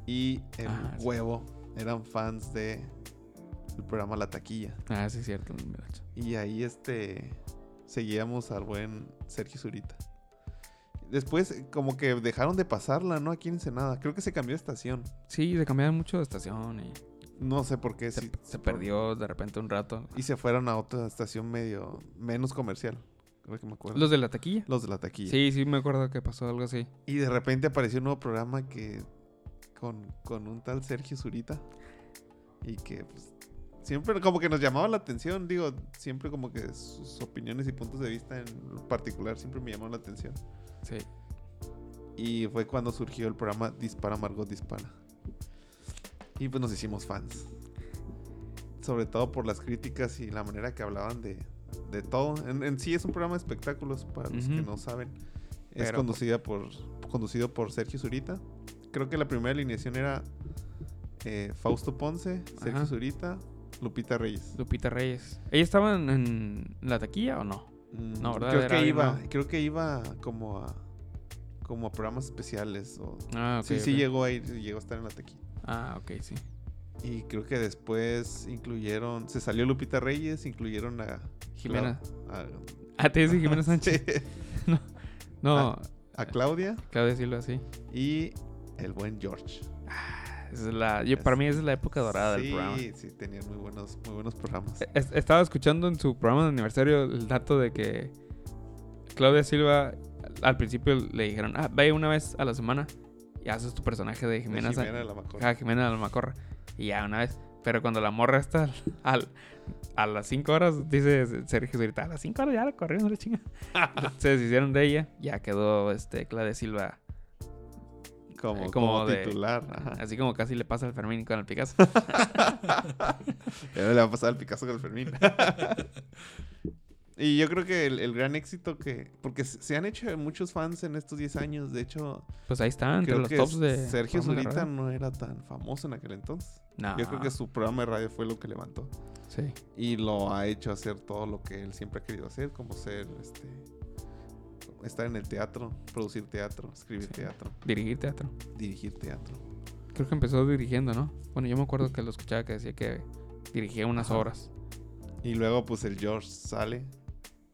y el Ah, sí. huevo eran fans de el programa La Taquilla. Ah, sí, es cierto. 2008. Y ahí este seguíamos al buen Sergio Zurita. Después como que dejaron de pasarla, ¿no? Aquí en Ensenada. Creo que se cambió de estación. Sí, se cambiaron mucho de estación y No sé por qué. se, sí, se perdió de repente un rato. Y se fueron a otra estación medio menos comercial. Creo que me acuerdo. ¿Los de la taquilla? Los de la taquilla. Sí, sí, me acuerdo que pasó algo así. Y de repente apareció un nuevo programa que con, con un tal Sergio Zurita. Y que pues, siempre como que nos llamaba la atención. Digo, siempre como que sus opiniones y puntos de vista en particular siempre me llamaron la atención. Sí. Y fue cuando surgió el programa Dispara Margot Dispara. Y pues nos hicimos fans. Sobre todo por las críticas y la manera que hablaban de, de todo. En, en sí es un programa de espectáculos, para los que no saben. Es conducida por, conducido por Sergio Zurita. Creo que la primera alineación era eh, Fausto Ponce, Sergio Ajá. Zurita, Lupita Reyes. Lupita Reyes. ¿Ellos estaban en la taquilla o no? Mm, No, ¿verdad? Creo que iba, creo que iba como a como a programas especiales o Ah, ok. sí, sí llegó a ir, llegó a estar en la taquilla. Ah, ok, sí. Y creo que después incluyeron, se salió Lupita Reyes, incluyeron a Jimena. Clau- Ah, te dice Jimena <laughs> <laughs> a, Sánchez. sí, No, Ah. a Claudia Claudia Silva, sí. y el buen George. Esa es la, yo, para mí esa es la época dorada sí, del programa. Sí, tenían muy buenos, muy buenos programas. Es- Estaba escuchando en su programa de aniversario el dato de que Claudia Silva al principio le dijeron, ah, ve una vez a la semana y haces tu personaje de De Jimena, Sánchez. Jimena de la Macorra. Jimena de la Macorra. Y ya una vez. Pero cuando la morra está al, a las 5 horas, dice Sergio Zurita, a las 5 horas ya la corrieron la chinga. <laughs> Se deshicieron de ella, ya quedó este Claudia Silva, como, eh, como, como de- titular. ajá. así como casi le pasa al Fermín con el Picasso. <laughs> Le va a pasar al Picasso con el Fermín. <laughs> y yo creo que el, el gran éxito que... Porque se han hecho muchos fans en estos 10 años. De hecho, Pues ahí está, entre creo los que tops de. Sergio Zurita no era tan famoso en aquel entonces. No. Yo creo que su programa de radio fue lo que levantó. Sí. Y lo ha hecho hacer todo lo que él siempre ha querido hacer, como ser, este, estar en el teatro, producir teatro, escribir Sí. teatro, Dirigir teatro. dirigir teatro. Creo que empezó dirigiendo, ¿no? Bueno, yo me acuerdo que lo escuchaba que decía que dirigía unas Ajá. obras. Y luego, pues, el George sale,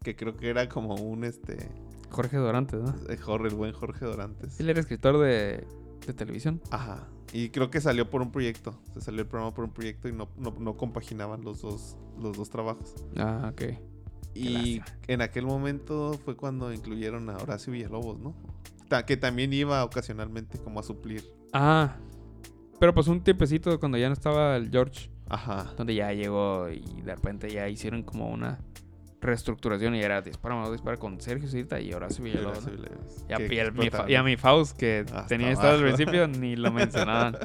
que creo que era como un, este, Jorge Dorantes, ¿no? el Jorge, el buen Jorge Dorantes. Él era escritor de, de televisión. Ajá. Y creo que salió por un proyecto. Se salió el programa por un proyecto y no, no, no compaginaban los dos, los dos trabajos. Ah, ok. Y en aquel momento fue cuando incluyeron a Horacio Villalobos, ¿no? Ta- que también iba ocasionalmente como a suplir. Ah. Pero pues un tiempecito cuando ya no estaba el George, Ajá. donde ya llegó y de repente ya hicieron como una reestructuración y era dispara, Mago, dispara con Sergio Zurita y Horacio Villalobos. Y a, y mi explotaron. fa- y a mi Faust, que Hasta tenía estado al principio, <laughs> ni lo mencionaban.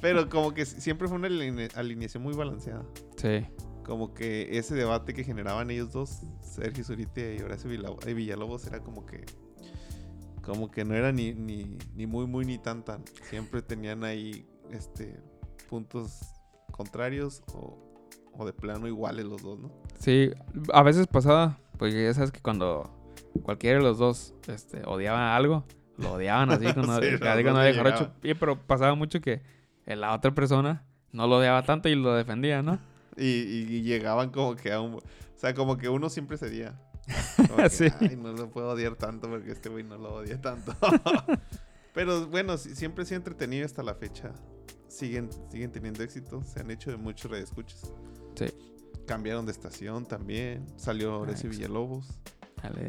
Pero como que siempre fue una aline- alineación muy balanceada. Sí. Como que ese debate que generaban ellos dos, Sergio Zurita y Horacio Villalobos, era como que. Como que no era ni, ni, ni muy, muy, ni tan, tan. Siempre tenían ahí este puntos contrarios o, o de plano iguales los dos, ¿no? Sí, a veces pasaba, porque ya sabes que cuando cualquiera de los dos este, odiaba algo, lo odiaban así cuando, <laughs> Sí, así cuando había jarocho. pero pasaba mucho que la otra persona no lo odiaba tanto y lo defendía, ¿no? <laughs> Y, y- y llegaban como que a un... O sea, como que uno siempre cedía. <laughs> Como que, Sí. Ay, no lo puedo odiar tanto porque este güey no lo odia tanto. Pero bueno, siempre ha sido entretenido hasta la fecha. Siguen, siguen teniendo éxito. Se han hecho de muchos redescuchas. Sí. Cambiaron de estación también. Salió Horacio pues, Villalobos.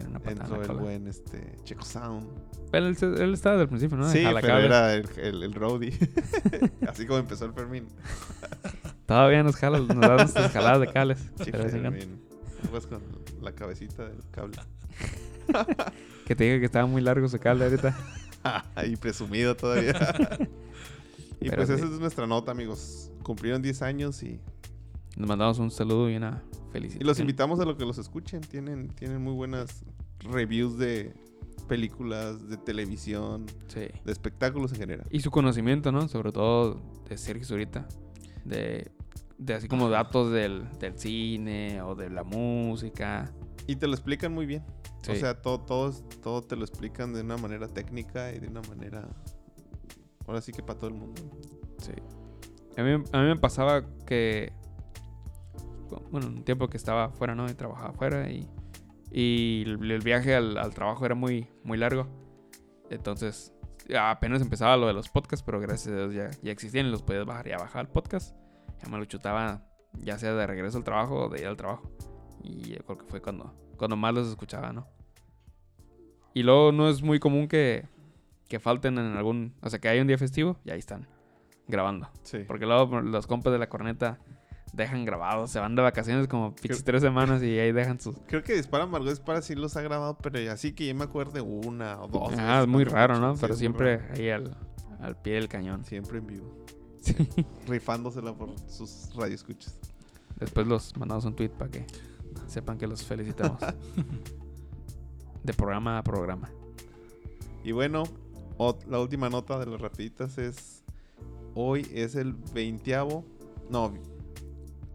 Una patada Entró el buen este, Checo Sound. Pero él, estaba desde el principio, ¿no? Sí, pero Jalacables. era el, el, el roadie. <laughs> Así como empezó el Fermín. Todavía nos jala, nos da nuestras <laughs> jaladas de cables. Fermín. Pues con la cabecita del cable. <laughs> que te diga que estaba muy largo su cable ahorita. y presumido todavía. y Pero pues esa sí. es nuestra nota, amigos. Cumplieron 10 años y, Nos mandamos un saludo y una y felicitación. los invitamos a lo que los escuchen. Tienen, tienen muy buenas reviews de películas, de televisión, Sí. de espectáculos en general. Y su conocimiento, ¿no? Sobre todo de Sergio Zurita. De, de así como datos del, del cine o de la música. Y te lo explican muy bien. O Sí. sea, todo, todo, todo te lo explican de una manera técnica y de una manera... Ahora sí que para todo el mundo. Sí. A mí, a mí me pasaba que. Bueno, un tiempo que estaba afuera, ¿no? Y trabajaba afuera y. Y el, el viaje al, al trabajo era muy, muy largo. Entonces, apenas empezaba lo de los podcasts, pero gracias a Dios ya, ya existían y los podías bajar. Ya bajaba el podcast. Ya me lo chutaba, ya sea de regreso al trabajo o de ir al trabajo. Y yo creo que fue cuando, cuando más los escuchaba, ¿no? Y luego no es muy común que, que falten en algún. O sea, que haya un día festivo y ahí están, grabando. Sí. Porque luego los compas de la corneta dejan grabados, se van de vacaciones como pichis tres semanas y ahí dejan sus. Creo que Dispara Margot Dispara sí los ha grabado, pero así que yo me acuerdo de una o dos. Ah, es muy raro. ¿no? Pero siempre ahí al, al pie del cañón. Siempre en vivo. Sí. Rifándosela por sus radioescuchas. Después los mandamos un tweet para que sepan que los felicitamos. <laughs> de programa a programa. Y bueno, la última nota de las rapiditas es... Hoy es el veinteavo... No,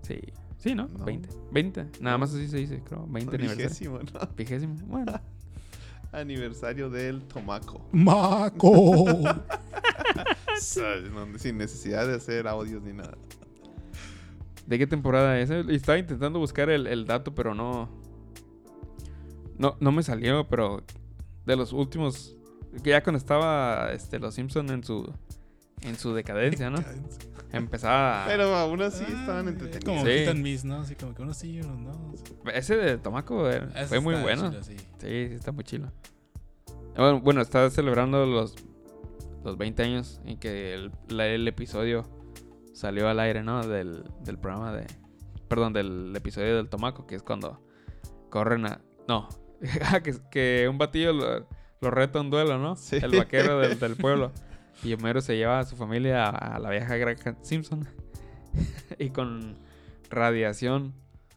Sí. Sí, ¿no? No. 20. 20. Nada más así se dice, creo. 20 aniversario. vigésimo, ¿no? <laughs> Vigésimo. Bueno. <laughs> Aniversario del Tomaco. ¡Maco! <laughs> Sin necesidad de hacer audios ni nada. ¿De qué temporada es? Eh, Estaba intentando buscar el, el dato, pero no. No, no me salió, pero de los últimos. Que ya cuando estaba este, los Simpson en su. En su decadencia, ¿no? Empezaba. Pero aún así Ah, estaban entretenidos. Como Sí. miss, ¿no? Así como que unos sí y unos no. Ese de Tomaco eh, Ese fue muy bueno. chido, sí. Sí, sí, está muy chilo. Bueno, bueno, está celebrando los, los 20 años en que el, la- el episodio salió al aire, ¿no? Del, del programa de... Perdón, del episodio del Tomaco, que es cuando corren a... No, <laughs> que, que un batillo lo, lo reta un duelo, ¿no? Sí. El vaquero del, del pueblo. <laughs> Y Homero se lleva a su familia a, a la vieja granja Simpson. <laughs> y con radiación,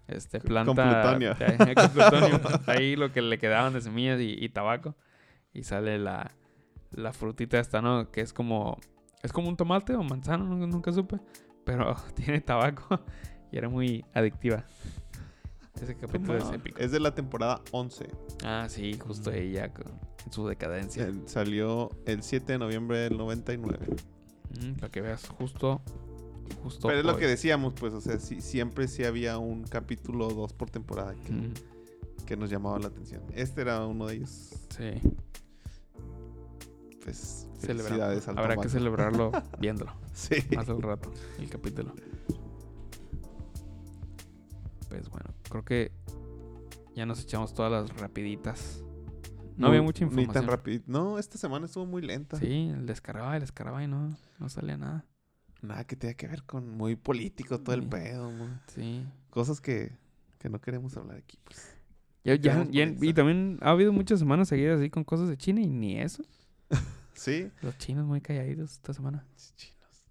este, planta... plutonio. eh, con plutonio. <laughs> Ahí lo que le quedaban de semillas y, y tabaco. Y sale la, la frutita esta, ¿no? Que es como... Es como un tomate o manzana, nunca, nunca supe. Pero <laughs> tiene tabaco y era muy adictiva. Ese capítulo es épico. Es de la temporada 11. Ah, sí, justo ella con, en su decadencia. El- salió el 7 de noviembre del 99. Mm, para que veas, justo. Justo. Pero es lo que decíamos, pues, o sea, sí, siempre sí había un capítulo o dos por temporada que, Mm, que nos llamaba la atención. Este era uno de ellos. sí, Pues, felicidades al Habrá que celebrarlo <laughs> viéndolo Sí. más al rato, el capítulo. Pues bueno, creo que ya nos echamos todas las rapiditas. No había mucha Ni tan información. rápido. No, esta semana estuvo muy lenta. Sí, el descargaba, el descargaba y no, no salía nada. Nada que tenga que ver con muy político todo el pedo. Sí. Cosas que, que no queremos hablar aquí. Pues. Ya, ya- Quedamos ya- por y también ha habido muchas semanas seguidas así con cosas de China y ni eso. <laughs> Sí. Los chinos muy calladitos esta semana. <laughs> Chinos.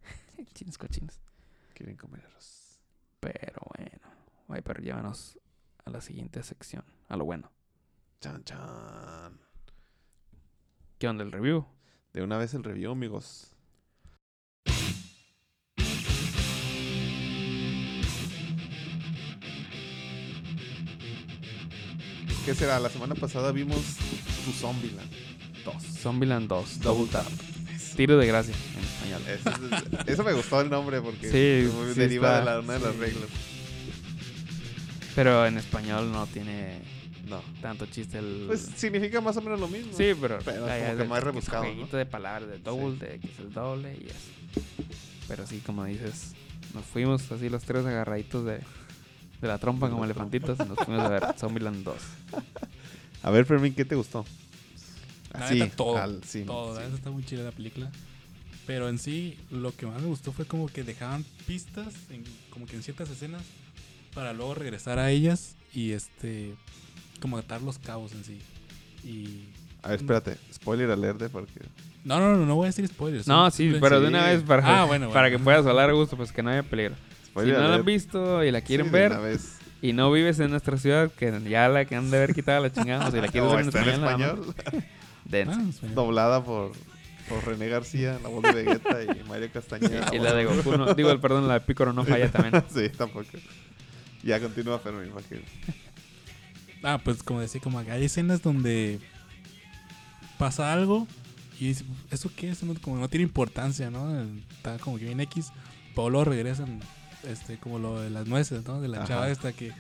<laughs> Chinos cochinos. Quieren comer arroz. Pero bueno. Ay, pero llévanos a la siguiente sección. A lo bueno. Chan, chan. ¿Qué onda el review? De una vez el review, amigos. ¿Qué será? La semana pasada vimos tu Zombieland 2. Zombieland 2. Double Tap. Tiro de gracia en español. Eso, es- eso me gustó el nombre porque Sí, deriva de la, una de las reglas. Pero en español no tiene No. tanto chiste el... Pues significa más o menos lo mismo. sí, pero... pero ahí como es que más es rebuscado, ¿no? jueguito de palabras, de double, de que es el doble y eso. Pero sí, como dices, nos fuimos así los tres agarraditos de, de la trompa De la como trompa. elefantitos y nos fuimos a ver Zombieland 2. A ver, Fermín, ¿qué te gustó? Así, neta, todo. al- sí, todo, sí. está muy chida la película. Pero en sí, lo que más me gustó fue como que dejaban pistas, en- como que en ciertas escenas, para luego regresar a ellas y este, como atar los cabos en sí. Y. A ver, espérate. Spoiler alert, porque... No, no, no, no voy a decir spoilers. No, sí, pero de una vez para, Ah, bueno, para bueno. que puedas hablar a gusto, pues que no haya peligro. Si Spoiler no la han alert. visto y la quieren Sí, de ver una vez. y no vives en nuestra ciudad, que ya la que han de haber quitado la chingada, o si la <laughs> quieres No, ver en está en español, español. <laughs> Ah, español. doblada por, por René García, la voz de Vegeta y Mario Castañeda. Y la de Goku, no, digo, el perdón, la de Piccolo no falla también. <laughs> sí, tampoco. Ya continúa Fermín, porque Ah, pues como decía, como hay escenas donde pasa algo y dices, ¿eso qué es? No, como no tiene importancia, ¿no? Está como que bien X, pero luego regresan, este, como lo de las nueces, ¿no? De la Ajá. chava esta que,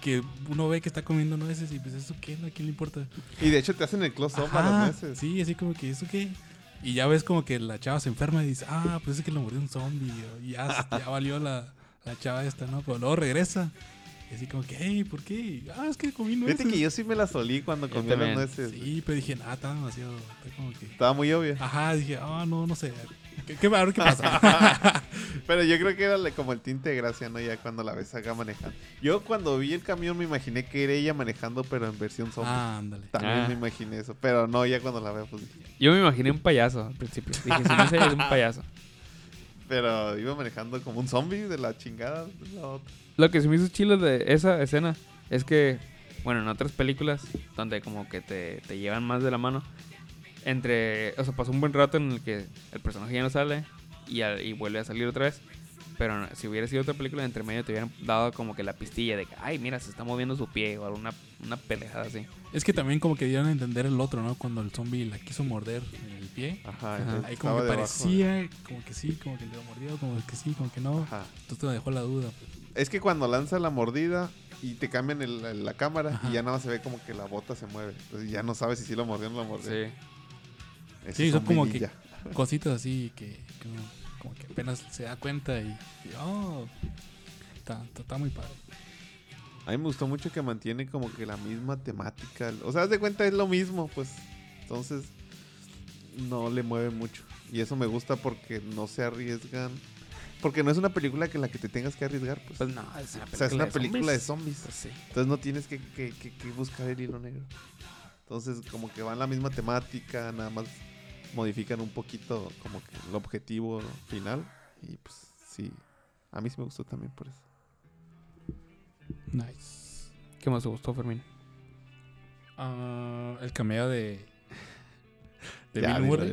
que uno ve que está comiendo nueces y pues, ¿eso qué? ¿A quién le importa? Y de hecho te hacen el close-up a las meses. Sí, así como que, ¿eso qué? Y ya ves como que la chava se enferma y dice, ah, pues es que lo mordió un zombie. Y ya, ya valió la, la chava esta, ¿no? Pero luego regresa. Y así como que, hey, ¿por qué? Ah, es que comí nueces. Fíjate que yo sí me la solí cuando comí las nueces. Sí, pero dije, ah, está demasiado. Está como que. Estaba muy obvio. Ajá, dije, ah, no, no sé. ¿Qué, qué, a ver qué <laughs> pasa? <laughs> Pero yo creo que era como el tinte de gracia, ¿no? Ya cuando la ves acá manejando. Yo cuando vi el camión me imaginé que era ella manejando, pero en versión zombie. ah, ándale. También Ah. me imaginé eso. Pero no, ya cuando la veo, pues dije. Yo me imaginé un payaso al principio. Dije, si no sé, es un payaso. <laughs> Pero iba manejando como un zombie de la chingada. de la otra. Lo que se me hizo chilo de esa escena es que, bueno, en otras películas, donde como que te, te llevan más de la mano, entre, o sea, pasó un buen rato en el que el personaje ya no sale y, al- y vuelve a salir otra vez. Pero si hubiera sido otra película, entre medio te hubieran dado como que la pistilla de que, ay, mira, se está moviendo su pie o alguna una pendejada así. Es que también como que dieron a entender el otro, ¿no? Cuando el zombie la quiso morder en el pie. Ajá. Ajá. Ahí como estaba que debajo. parecía, como que sí, como que le lo mordió, como que sí, como que no. Ajá. Entonces me dejó la duda. pues. Es que cuando lanza la mordida y te cambian el- el- la cámara Ajá. y ya nada más se ve como que la bota se mueve. Entonces ya no sabes si sí lo mordió o no lo mordió. Sí. Ese Sí, son como vililla. Cositas así que, que uno como que apenas se da cuenta y, y, oh, está, está, está muy padre. A mí me gustó mucho que mantiene como que la misma temática. O sea, haz de cuenta es lo mismo, pues. Entonces, no le mueve mucho. Y eso me gusta porque no se arriesgan. Porque no es una película que en la que te tengas que arriesgar, pues. Pues no, es una o sea, es una de película de zombies. zombies. Pues sí. Entonces no tienes que, que- que- que buscar el hilo negro. Entonces, como que van la misma temática, nada más modifican un poquito como que el objetivo final. Y pues sí, a mí sí me gustó también por eso. Nice. ¿Qué más te gustó, Fermín? Ah, el cameo de, de Ya, Bill Murray.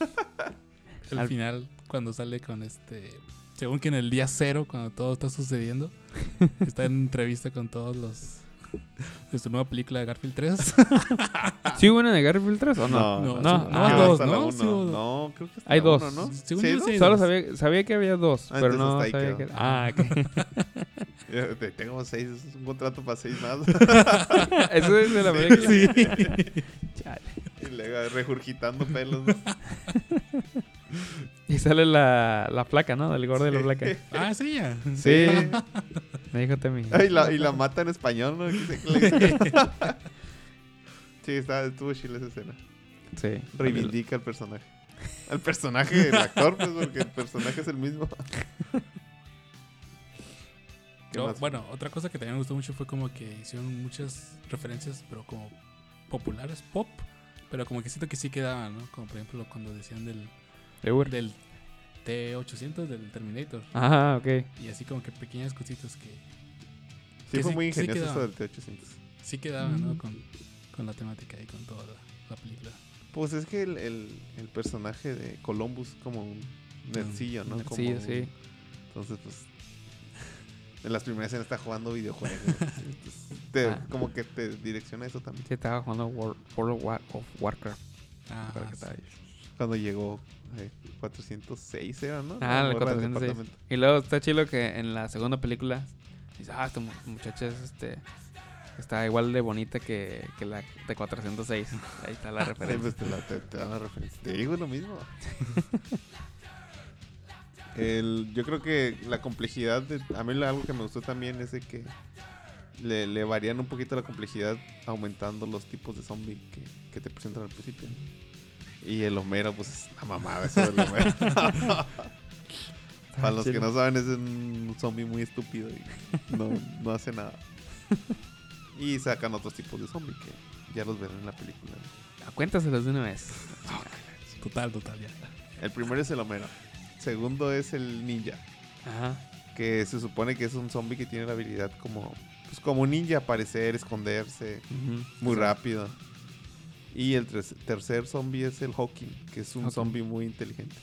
<laughs> El Al- final, cuando sale con este. Según que en el día cero, cuando todo está sucediendo, <laughs> está en entrevista con todos los. de su nueva película de Garfield 3. <laughs> ¿Sí hubo una de Garfield 3 o no? No, no, no, dos, ¿no? Sí creo que Hay dos. uno, ¿no? Según ¿Sí, sí hay Solo dos. sabía, sabía que había dos, Ah, pero no sabía que... Ah, ok. <laughs> Ya, te- Tengo seis, es un contrato para seis más. Eso es de la película. Sí. Chale. y luego regurgitando pelos. Y sale la, la placa, ¿no? Del gordo de la placa. Ah, sí, ya. <laughs> Sí. Me dijo Temi. Ay, la- y la mata en español, ¿no? Sí, está, estuvo chile esa escena. Sí. Reivindica al personaje. Al personaje del <laughs> actor, pues, porque el personaje es el mismo. ¿Qué Yo, bueno, otra cosa que también me gustó mucho fue como que hicieron muchas referencias, pero como populares, pop, pero como que siento que sí quedaban, ¿no? Como por ejemplo cuando decían del, De Uber. del T800, del Terminator, Ajá, ok. y así como que pequeñas cositas que Sí, que fue sí- muy sí ingenioso quedaba. eso del T800. sí quedaban, ¿no? Mm. Con, con la temática y con toda la, la película. Pues es que el, el, el personaje de Columbus como un nerdcillo, ¿no? Como Sí, un- sí. Entonces, pues. En las primeras escenas está jugando videojuegos. <laughs> entonces, te- Ah. Como que te direcciona eso también. Sí, estaba jugando World, World of, War- of Warcraft. Ah, Para que sí. Cuando llegó eh, 406 era, ¿no? Ah, La el morra del 406. departamento. Y luego está chido que en la segunda película dice, ah, esta mu- muchacha es este está igual de bonita que, que la de 406. <laughs> Ahí está la Sí, referencia. pues te, la- te- te dan la referencia. Te digo lo mismo. <laughs> El, yo creo que la complejidad, de, a mí algo que me gustó también es de que le, le varían un poquito la complejidad aumentando los tipos de zombie que, que te presentan al principio. ¿no? Y el Homero, pues es la mamada eso del Homero. <laughs> Para los que no saben, es un zombie muy estúpido y no, no hace nada. Y sacan otros tipos de zombie que ya los verán en la película. Ah, Cuéntaselos de una vez. Total, total, ya. El primero es el Homero. Segundo es el ninja. Ajá. Que se supone que es un zombie que tiene la habilidad como. Pues como un ninja, aparecer, esconderse. Muy rápido. Y el tercer zombie es el Hawking, que es un zombie muy inteligente.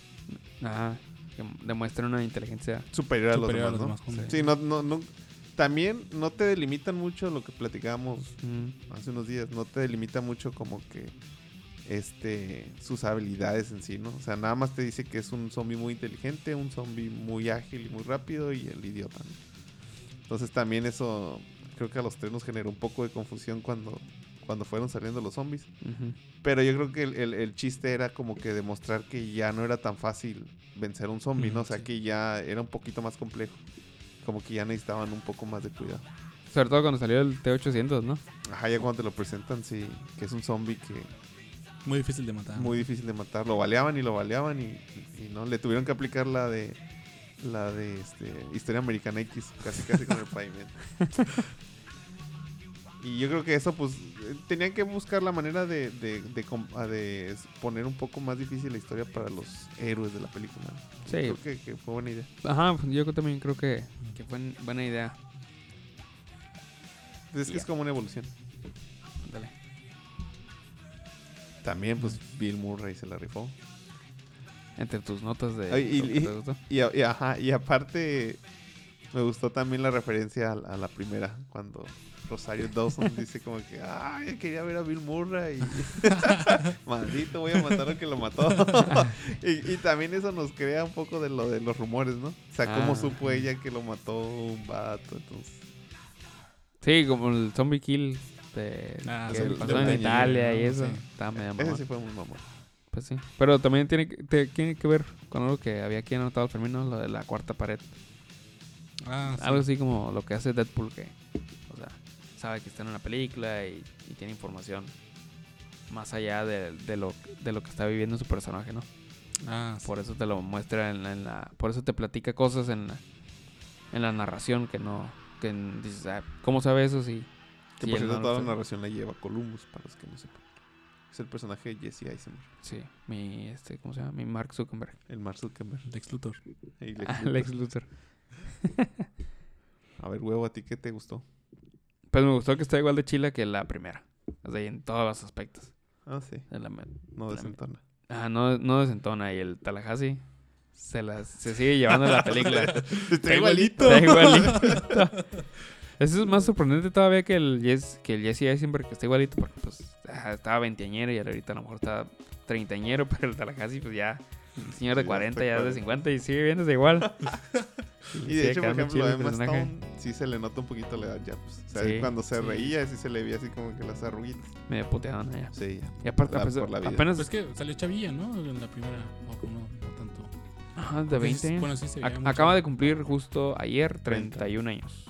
Ajá. Que demuestra una inteligencia. Superior, Superior a los demás, a los ¿no? demás, Sí, no, no, no. También no te delimitan mucho lo que platicábamos Mm. hace unos días. No te delimita mucho como que este sus habilidades en sí, ¿no? O sea, nada más te dice que es un zombie muy inteligente, un zombie muy ágil y muy rápido y el idiota. ¿no? Entonces también eso creo que a los tres nos generó un poco de confusión cuando, cuando fueron saliendo los zombies. Ujú. Pero yo creo que el, el- el chiste era como que demostrar que ya no era tan fácil vencer a un zombie, ¿no? O sea, Sí. que ya era un poquito más complejo. Como que ya necesitaban un poco más de cuidado. Sobre todo cuando salió el T-800, ¿no? Ajá, ya cuando te lo presentan, sí, que es un zombie que Muy difícil de matar. muy difícil de matar. Lo baleaban y lo baleaban y, y- y no, le tuvieron que aplicar la de la de este, Historia Americana X, casi casi con el <laughs> pavimento. Y yo creo que eso, pues, tenían que buscar la manera de, de, de com- a de s- poner un poco más difícil la historia para los héroes de la película. Sí. Creo que, que fue buena idea. Ajá, pues yo también creo que, que fue buena idea. Es que es como una evolución. Ándale. También, pues, Bill Murray se la rifó. Entre tus notas de. Ay, y-. Y, ajá, y aparte, me gustó también la referencia a, a la primera, cuando Rosario Dawson dice como que, ay, quería ver a Bill Murray. <laughs> Maldito, voy a matar al que lo mató. <laughs> y, y también eso nos crea un poco de lo de los rumores, ¿no? O sea, cómo Ah. supo ella que lo mató un vato, entonces. Sí, como el zombie kill de, Ah, que sí, pasó de en Italia y eso. Sí. Estaba medio Ese sí fue muy mamón. Pues sí. Pero también tiene, que- tiene que ver con algo que había aquí anotado Fermín, ¿no? Lo de la cuarta pared. Ah, sí. Algo así como lo que hace Deadpool, que, sabe que está en una película y, y tiene información más allá de, de lo, de lo que está viviendo su personaje, ¿no? Ah, sí. Por eso te lo muestra en la, en la- por eso te platica cosas en la, en la narración que no, que dices, ah, ¿cómo sabe eso si? Que si por cierto, no toda la sabe? narración la lleva Columbus, para los que no sepan. Es el personaje de Jesse Eisenberg, Sí, mi, este, ¿cómo se llama? Mi Mark Zuckerberg. el Mark Zuckerberg. Lex Luthor. y Lex Ah, Luthor. Lex Luthor. <laughs> A ver, huevo, ¿a ti qué te gustó? Pues me gustó que está igual de chila que la primera. O sea, en todos los aspectos. Ah, sí, la- no La- desentona. Ah, no, no desentona. Y el Tallahassee se, la, se sigue llevando la película. <laughs> Está igualito. Está igualito. <laughs> Eso es más sorprendente todavía que el, Jess, que el Jesse Eisenberg, que está igualito, porque pues ah, estaba veinteañero y ahorita a lo mejor está treintañero, <laughs> pero el Tallahassee pues ya, el señor de Sí, ya 40, está ya de 40. 50 y sigue viéndose igual. <laughs> Y de hecho, por ejemplo, a Emma personaje. Stone sí se le nota un poquito la edad ya. Pues. O sea, Sí, cuando se sí. reía, sí se le veía así como que las arruguitas. Medio puteado ya. Sí, ya. Y aparte, La- a pesar- por la vida. apenas Pues que salió Chavilla, ¿no? En la primera. O no, no tanto. ajá, de Porque 20 sí- años. Bueno, sí se veía acaba de cumplir justo ayer 30. 31 años.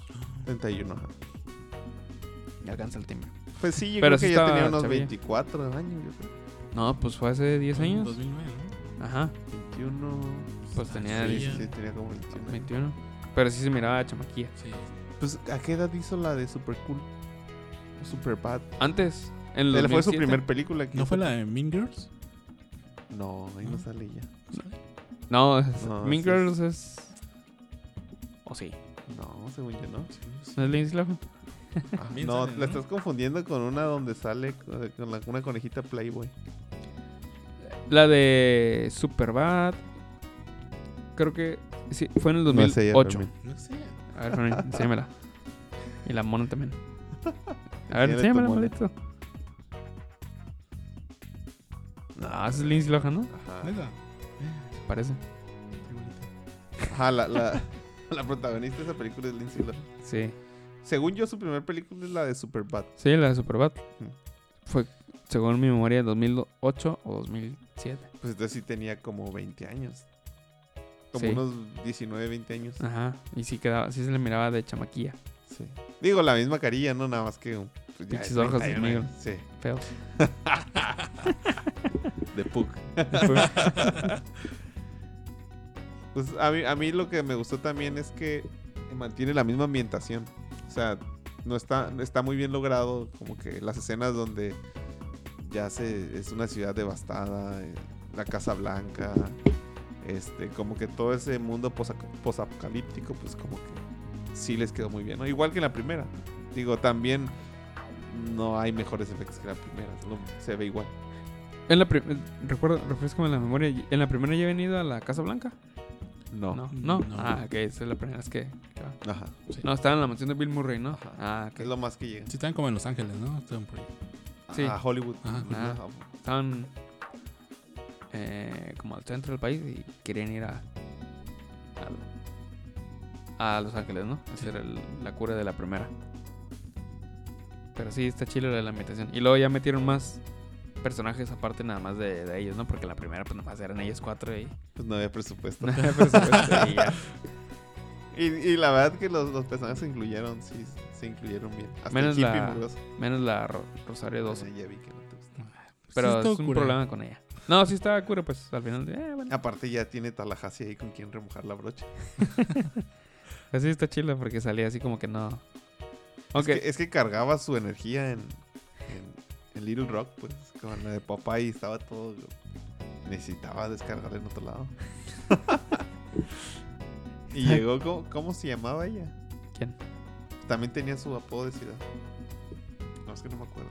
31. ajá. Ya alcanza el timbre. Pues sí, yo Pero creo sí que ya estaba tenía unos chavilla. 24 años, yo creo. No, pues fue hace 10 En años. 2009, ¿no? Ajá, 21. pues tenía Sí, Sí, sí, ya. sí, tenía como 21. 21. Pero sí se miraba chamaquilla. Sí. Pues, ¿a qué edad hizo la de Super Cool? Super Bad. Antes, en Él fue su 2007. primer película. que ¿No hizo. fue la de Mean Girls? No, ahí no ¿No? sale ya. No, es- No, Mean sí Girls es... ¿O sí? No, según yo no. ¿No es Lindsay Lohan? Ah, <laughs> no, sale, la ¿no? estás confundiendo con una donde sale con con la- una conejita Playboy. La de Superbad. Creo que sí, fue en el No es ella, 2008. Fermín. No sé. A ver, Fermín, enséñamela. Y la mona también. <laughs> A ver, enséñamela, maldito. No, esa es Lindsay Lohan, ¿no? Ajá. Parece. Qué bonito. Ajá, la, la, <laughs> la protagonista de esa película es Lindsay Lohan. Sí. Según yo, su primer película es la de Superbad. Sí, la de Superbad. Mm. Fue, según mi memoria, 2008 o 2007. Pues entonces sí tenía como 20 años. Como Sí. unos 19, 20 años. Ajá. Y sí quedaba, sí se le miraba de chamaquilla. Sí. Digo, la misma carilla, ¿no? Nada más que... Pues, Pinches es ojos 31 negros. años. Sí, Feo. <laughs> de Puck. <laughs> Pues a mí, a mí lo que me gustó también es que mantiene la misma ambientación. O sea, no está, está muy bien logrado. Como que las escenas donde ya se es una ciudad devastada, eh, la Casa Blanca, este, como que todo ese mundo posapocalíptico, pues como que sí les quedó muy bien, ¿no? Igual que en la primera. Digo, también no hay mejores efectos que la primera, no- se ve igual. En la pri- recuerdo, refrescame la memoria. ¿En la primera ya he venido a la Casa Blanca? No. No. No. No. Ah, ok, esa es la primera vez que. Ajá. No, estaba en la mansión de Bill Murray, ¿no? Ajá. Ah, ok. Es lo más que llega. Sí, están como en Los Ángeles, ¿no? Están por ahí. Sí. A Hollywood. Ajá. Ajá. Estaban eh, como al centro del país y querían ir a. A, a Los Ángeles, ¿no? Hacer el- la cura de la primera. Pero sí, está chile la ambientación. Y luego ya metieron más personajes aparte nada más de, de ellos, ¿no? Porque la primera pues nada más eran ellos cuatro y... Pues no había presupuesto. <laughs> no había presupuesto y ya. <laughs> Y, y la verdad que los, los personajes se incluyeron, sí, se incluyeron bien. Hasta Menos la-. Menos la Ro- Rosario Dawson. Ah, ya vi que no te gusta. Pero Sí, es un cura. problema con ella. No, sí estaba cura, pues al final. Eh, bueno. Aparte ya tiene Tallahassee ahí con quien remojar la brocha. <laughs> Pues sí está chila porque salía así como que no. Aunque. Es, que, es que cargaba su energía en, en, en Little Rock, pues, con la de papá y estaba todo... Necesitaba descargar en otro lado. <laughs> y llegó, ¿cómo, cómo se llamaba ella? ¿Quién? También tenía su apodo de ciudad. No, es que no me acuerdo.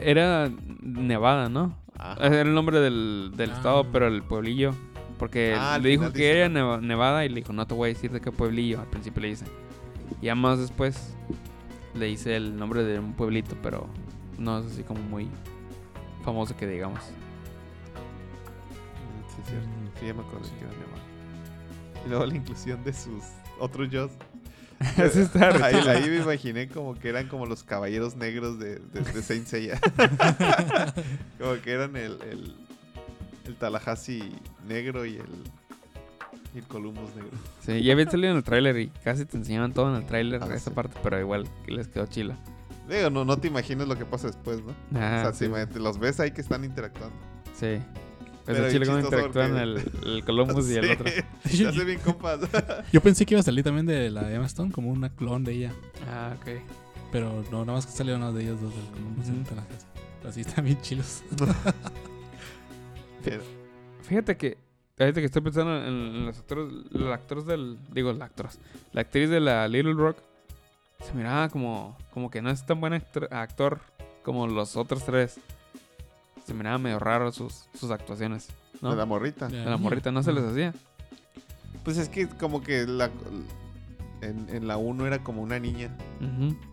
Era Nevada, ¿no? Ajá. Era el nombre del, del Ah. estado, pero el pueblillo. Porque Ah, le dijo que era Neva- Nevada y le dijo, no te voy a decir de qué pueblillo. Al principio le dice. Y ya más después le dice el nombre de un pueblito, pero no es así como muy famoso que digamos. Sí, es cierto. Sí, ya me acuerdo que era Nevada. Y <laughs> luego la inclusión de sus otros yo. <laughs> Ahí, ahí me imaginé como que eran como los caballeros negros de, de, de Saint Seiya. <laughs> como que eran el, el, el Tallahassee negro y el, y el Columbus negro. Sí, ya había salido en el tráiler y casi te enseñaban todo en el tráiler Ah, esa sí. parte, pero igual les quedó chila. Digo, no, no te imaginas lo que pasa después, ¿no? Ah, o sea, sí, imagínate, los ves ahí que están interactuando. sí. Pero Pero bien chile cómo chistoso interactúan porque- el, el Columbus y el <laughs> otro. <laughs> Se hace bien compas. <laughs> Yo pensé que iba a salir también de la de Emma Stone como una clon de ella. Ah, ok. Pero no, nada más que salieron las de ellos dos del Columbus y Ujú. el Tallahassee. Pero sí están bien chilos. Pero- Fíjate que ahorita que estoy pensando en, en los actores, los actores del, digo, los actores, la actriz de la Little Rock se miraba como, como que no es tan buen actor, actor como los otros tres. Se miraba medio raro sus, sus actuaciones, ¿no? De la morrita. De la morrita no se les hacía. Pues es que como que la, en, en la 1 era como una niña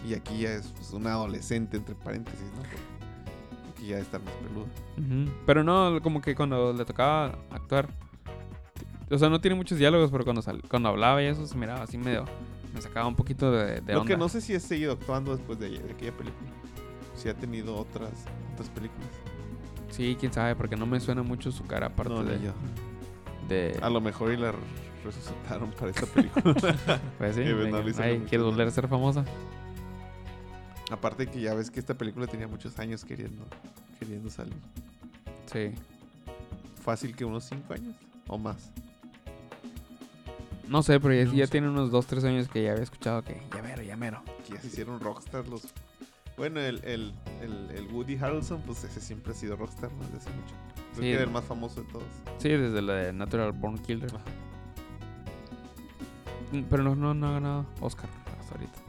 y aquí ya es pues, una adolescente, entre paréntesis, ¿no? Aquí ya está más peluda. Ujú. Pero no, como que cuando le tocaba actuar. O sea, no tiene muchos diálogos, pero cuando, sal- cuando hablaba y eso se miraba así medio. Me sacaba un poquito de, de Lo onda. que no sé si ha seguido actuando después de, de aquella película. Si ha tenido otras, otras películas. Sí, quién sabe, porque no me suena mucho su cara aparte No, de, yo. de- A lo mejor y la resucitaron para esta película. <laughs> Pues sí, ay, mucho ¿quieres daño. volver a ser famosa? Aparte que ya ves que esta película tenía muchos años queriendo, queriendo salir. Sí. Fácil que unos 5 años o más. No sé, pero ya, No ya sé. tiene unos 2, 3 años que ya había escuchado que ya mero, ya mero. Que ya se hicieron rockstar los... Bueno, el, el, el, el Woody Harrelson, pues ese siempre ha sido rockstar ¿no? desde hace mucho. Creo Sí. que era el más famoso de todos. Sí, desde la de Natural Born Killer. Mm, Pero no, no, no ha ganado Oscar hasta ahorita.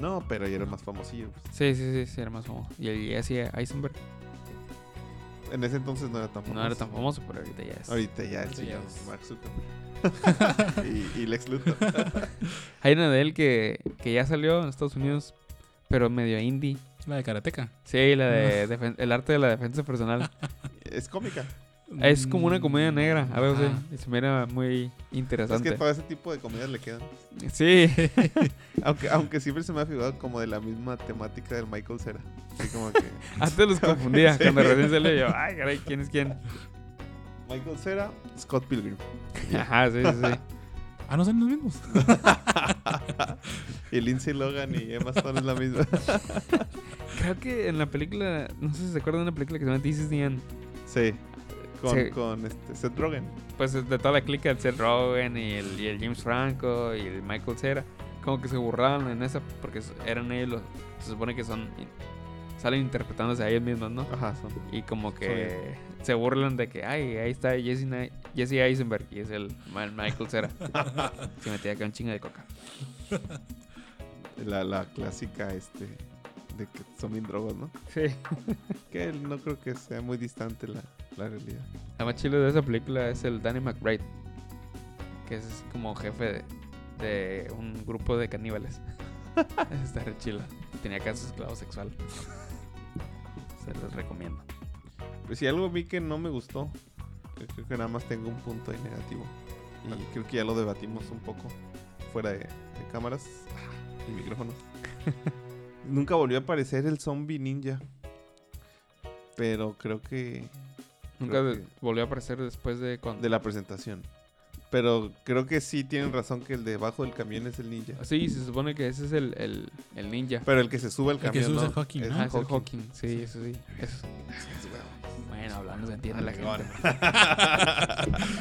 No, pero ya era más famosillo. pues. Sí, sí, sí, sí, era más famoso. Y el hacía Eisenberg. En ese entonces no era tan famoso. No era tan famoso, pero ahorita ya es. Ahorita ya el Ahorita ya señor es. Mark Zuckerberg. <laughs> y, y Lex Luthor. Hay una de él que, que ya salió en Estados Unidos, pero medio indie. La de Karateka. Sí, la de el arte de la defensa personal. <laughs> es cómica. Es como una comedia negra, así. Ajá. Y se mira muy Es interesante. que todo ese tipo de comedias le quedan. Sí, <laughs> Aunque, aunque siempre se me ha figurado como de la misma temática del Michael Cera. Así como que <laughs> antes los confundía. Sí. Cuando recién salió yo, ay, caray, ¿quién es quién? Michael Cera, Scott Pilgrim. Ajá, sí, sí, sí. Ah, no son los mismos. Y Lindsay Logan y Emma Stone es la misma. Creo que en la película, no sé si se acuerdan de una película que se llama This is the End. Sí. Con, Sí. con este, Seth Rogen. Pues de toda la clica, el Seth Rogen y el, y el James Franco y el Michael Cera. como que se burlaban en esa porque eran ellos los, se supone que son salen interpretándose a ellos mismos, ¿no? Ajá, son. Y como que se burlan de que, ay, ahí está Jesse, Jesse Eisenberg y es el, Ma- Michael Cera. <laughs> se metía acá un chingo de coca. La, la clásica, este, de que son bien drogos, ¿no? Sí. <laughs> Que no creo que sea muy distante la, la realidad. La más chilo de esa película es el Danny McBride, que es como jefe de, de un grupo de caníbales. <laughs> Está re chila. Tenía casos de esclavo sexual. Se los recomiendo. Pues si algo vi que no me gustó, creo que nada más tengo un punto ahí negativo. Y creo que ya lo debatimos un poco fuera de, de cámaras y micrófonos. <laughs> Nunca volvió a aparecer el zombie ninja. Pero creo que Nunca Creo de- que- volvió a aparecer después de cuando... de la presentación. Pero creo que sí tienen razón que el debajo del camión es el ninja. Sí, se supone que ese es el, el, el ninja. Pero el que se sube al El que camión. sube es ¿no? el Hawking, ¿no? Ah, es el Hawking. Hawking. Sí, eso sí. Eso. Bueno, hablando se entiende la gente.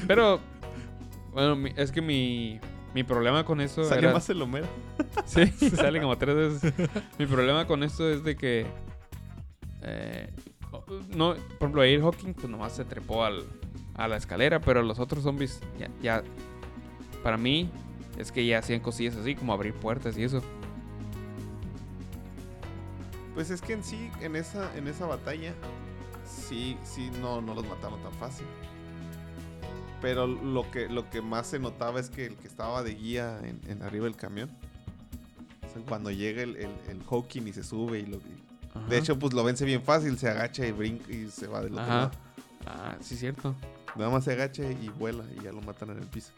<laughs> Pero, bueno, mi- es que mi, mi problema con eso Salió era... más el Homero. <laughs> Sí, sale como tres veces. Mi problema con esto es de que... eh, no, por ejemplo, Air Hawking pues nomás se trepó al, a la escalera, pero los otros zombies ya, ya... Para mí es que ya hacían cosillas así, como abrir puertas y eso. Pues es que en sí, en esa, en esa batalla, sí, sí, no, no los mataron tan fácil. Pero lo que, lo que más se notaba es que el que estaba de guía en, en arriba del camión, o sea, cuando llega el, el, el Hawking y se sube y lo... y- de hecho, pues lo vence bien fácil, se agacha y brinca y se va del otro Ajá. lado. Ah, sí, cierto. Nada más se agacha y vuela y ya lo matan en el piso.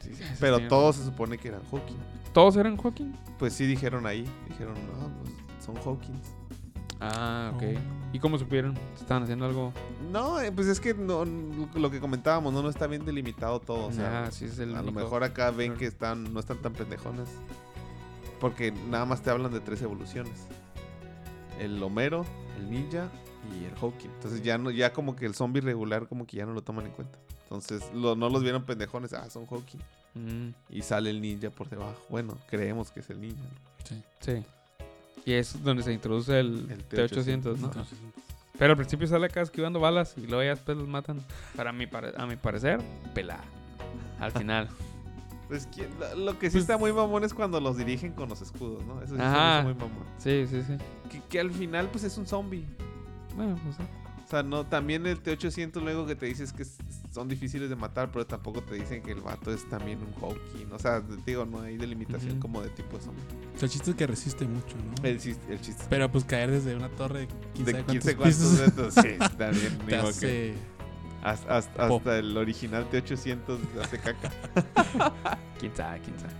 Sí, sí, Pero sí. todos se supone que eran Hawking. ¿Todos eran Hawking? Pues sí dijeron ahí, dijeron, no, pues son Hawkins. Ah, ok. ¿Y cómo supieron? ¿Estaban haciendo algo? No, eh, pues es que no, lo que comentábamos, no, no está bien delimitado todo. O sea, sí, es el a lo mejor acá ven que están, no están tan pendejones. Porque nada más te hablan de tres evoluciones. El Homero, el Ninja y el Hawking. Entonces ya no, ya como que el zombie regular como que ya no lo toman en cuenta. Entonces lo- no los vieron pendejones, ah, son Hawking. Mm, Y sale el ninja por debajo. Bueno, creemos que es el ninja. ¿no? Sí. sí. Y es donde se introduce el, El T-800, ¿no? Pero al principio sale acá esquivando balas y luego ya después los matan. Para mi, a mi parecer, pelada. Al final. <laughs> Pues lo, que sí Pues- está muy mamón es cuando los dirigen con los escudos, ¿no? Eso sí hizo muy mamón. sí, sí, sí. Que, que al final pues es un zombie. Bueno, pues sí. O sea, no, también el T-800 luego que te dices que son difíciles de matar, pero tampoco te dicen que el vato es también un Hawking. O sea, te digo, no hay delimitación como de tipo de o sea, el chiste es que resiste mucho, ¿no? El, chis- el chiste. Pero pues caer desde una torre de 15 de cuántos 15 cuantos metros. Sí, <laughs> te digo que hasta el original T-800 hace caca. <laughs> Quién sabe, quién sabe.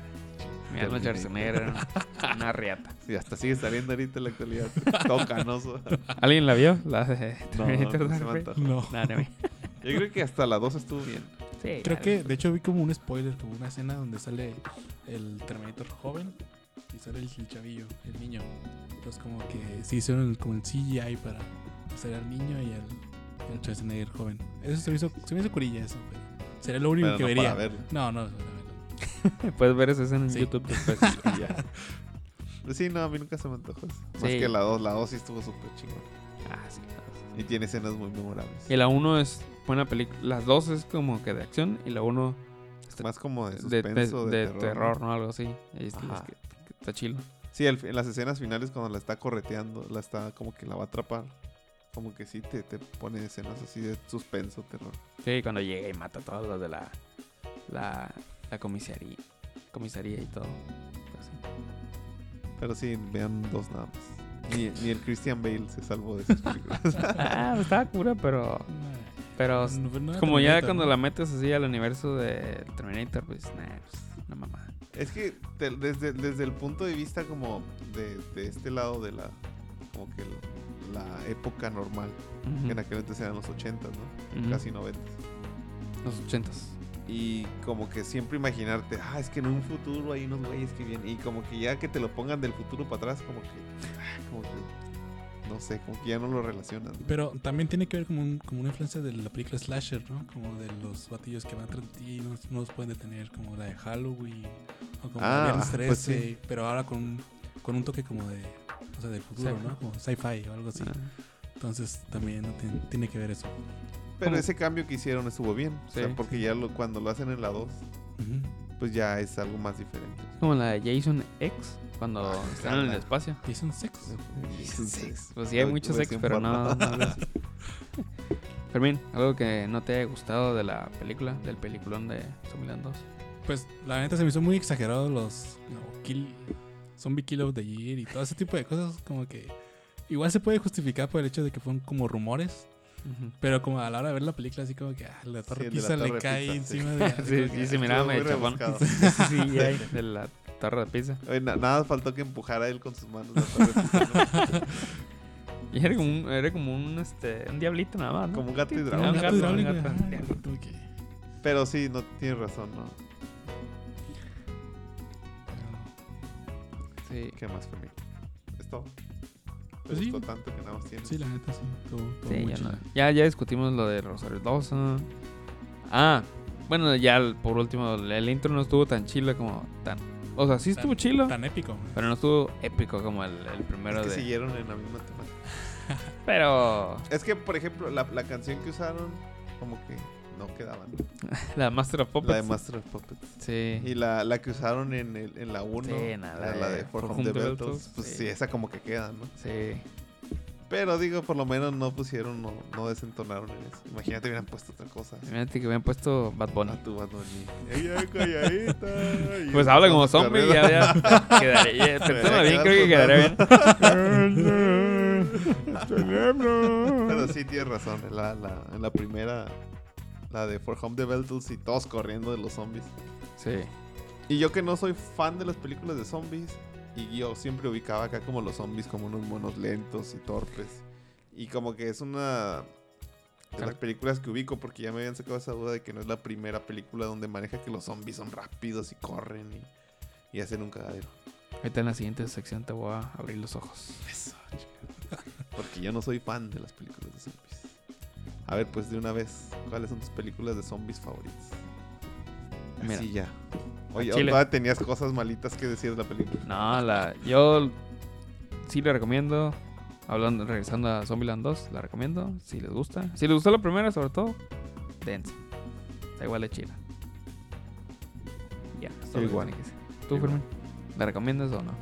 Mi Terminator. Arnold Schwarzenegger era <laughs> una riata. Sí, hasta sigue saliendo ahorita en la actualidad. Todo canoso. ¿Alguien la vio? La de No, Terminator no. No. No, no. Yo creo que hasta la 2 estuvo bien. Sí, Creo que, de hecho, vi como un spoiler, como una escena donde sale el Terminator joven y sale el, el chavillo, el niño. Entonces, como que se hicieron el- como el CGI para hacer al niño y al, Schwarzenegger joven. Eso se me hizo, se me hizo curilla, eso. pero sería lo único Pero que no vería. para verlo. No, no, verlo. <laughs> Puedes ver esa escena en Sí. YouTube después. <laughs> Y ya. Pues sí, no, a mí nunca se me antojó eso. Más Sí. que la 2, la 2 sí estuvo súper chingón. ah, sí. Y tiene escenas muy memorables. Y la 1 es buena película. Las dos es como que de acción y la 1 Más como de de, de- suspenso, de, de terror. terror, ¿no? ¿no? Algo así. Ahí es que- que está chilo. Sí, en las escenas finales cuando la está correteando, la está como que la va a atrapar. Como que sí te, te pone escenas así de suspenso, terror. Sí, cuando llega y mata a todos los de la, la, la comisaría, comisaría y todo. Pues sí. Pero sí, vean dos nada más. Ni, ni el Christian Bale se salvó de esas <laughs> películas. Ah, estaba cura, pero... Pero No, no era como ya cuando la metes así al universo de Terminator, pues, nah, pues, una mamá. es que te- desde, desde el punto de vista como de, de este lado de la... Como que la, la época normal. Que en aquel entonces eran los 80, ¿no? Ujú. Casi 90. Los ochentas. Y como que siempre imaginarte, ah, es que en un futuro hay unos güeyes que vienen. Y como que ya que te lo pongan del futuro para atrás, como que. ah, Como que no sé, como que ya no lo relacionan. Pero también tiene que ver como, un- como una influencia de la película Slasher, ¿no? Como de los batillos que van tras ti y no, no los pueden detener, como la de Halloween o como Ah, Viernes pues 13, sí. pero ahora con, un- con un toque como de, o sea, del futuro. ¿no? Como sci-fi o algo así. Ah, Entonces también tiene que ver eso. Pero ¿Cómo? ese cambio que hicieron estuvo bien. O sea, Sí, porque ya lo, cuando lo hacen en la 2, Ujú. pues ya es algo más diferente. como la de Jason X, cuando Ah, están en el espacio. Jason Sex. Pues sí, hay muchos versión pero no, no. <laughs> Fermín, algo que no te haya gustado de la película, del peliculón de Zombieland 2. Pues la neta se me hizo muy exagerado los no, kill, Zombie Kill of the Year y todo ese tipo de cosas. Como que igual se puede justificar por el hecho de que fueron como rumores. Pero como a la hora de ver la película, así como que ah, la torre Sí, de la Pisa le Torre cae sí. encima de. <laughs> Sí, como sí, que, se ah, miraba medio chapón. sí, hay, <laughs> de la torre de pizza. Oye, na- nada faltó que empujara él con sus manos. la torre. <laughs> Y era como un, era como un, este, un diablito nada más, ¿no? Como un gato Ah, hidráulico. un gato un hidráulico. gato. ajá, como que- Pero sí, no tienes razón, ¿no? Sí. ¿Qué más, Fermín? ¿Es todo? ¿Te sí. gustó tanto que nada más tienes? Sí, la neta sí. Todo, todo Sí, ya, no- ya, ya discutimos lo de Rosario Dawson. Ah, bueno, ya por último, el intro no estuvo tan chilo como tan. O sea, sí estuvo Tan- chilo, Tan épico. pero no estuvo épico como el, el primero es que de. siguieron en la misma temática. Pero Es que, por ejemplo, la, la canción que usaron, como que no quedaban. <laughs> la Master of Puppets. La de Master of Puppets. Sí. Y la, la que usaron en, el, en la 1, Sí, nada, la, de For Home the Beltles, pues sí. sí. esa como que queda, ¿no? Sí. Pero digo, por lo menos no pusieron, no, no desentonaron en eso. Imagínate hubieran puesto otra cosa. Imagínate que hubieran puesto Bad Bunny. A tu Bad Bunny. <laughs> Ella calladita. <laughs> Pues habla como zombie y ya, ya quedaría. Pensándolo bien, creo que quedaría bien. Pero sí tienes razón. en La, la, en la primera, la de For Home the Beltles y todos corriendo de los zombies. Sí. Y yo que no soy fan de las películas de zombies, y yo siempre ubicaba acá como los zombies como unos monos lentos y torpes. Y como que es una de las películas que ubico porque ya me habían sacado esa duda de que no es la primera película donde maneja que los zombies son rápidos y corren y, y hacen un cagadero. Ahorita en la siguiente sección te voy a abrir los ojos. Eso. <laughs> Porque yo no soy fan de las películas de zombies. A ver, pues de una vez, ¿cuáles son tus películas de zombies favoritas? Mira. Así ya. Oye, Chile. todavía tenías cosas malitas que decir de la película. No, la, yo sí le recomiendo. Hablando, regresando a Zombieland 2, la recomiendo. Si les gusta. Si les gustó la primera, sobre todo, dense. Está igual de chila. Ya, que Igual. que. ¿Tú, Igual. Fermín? ¿La recomiendas o no?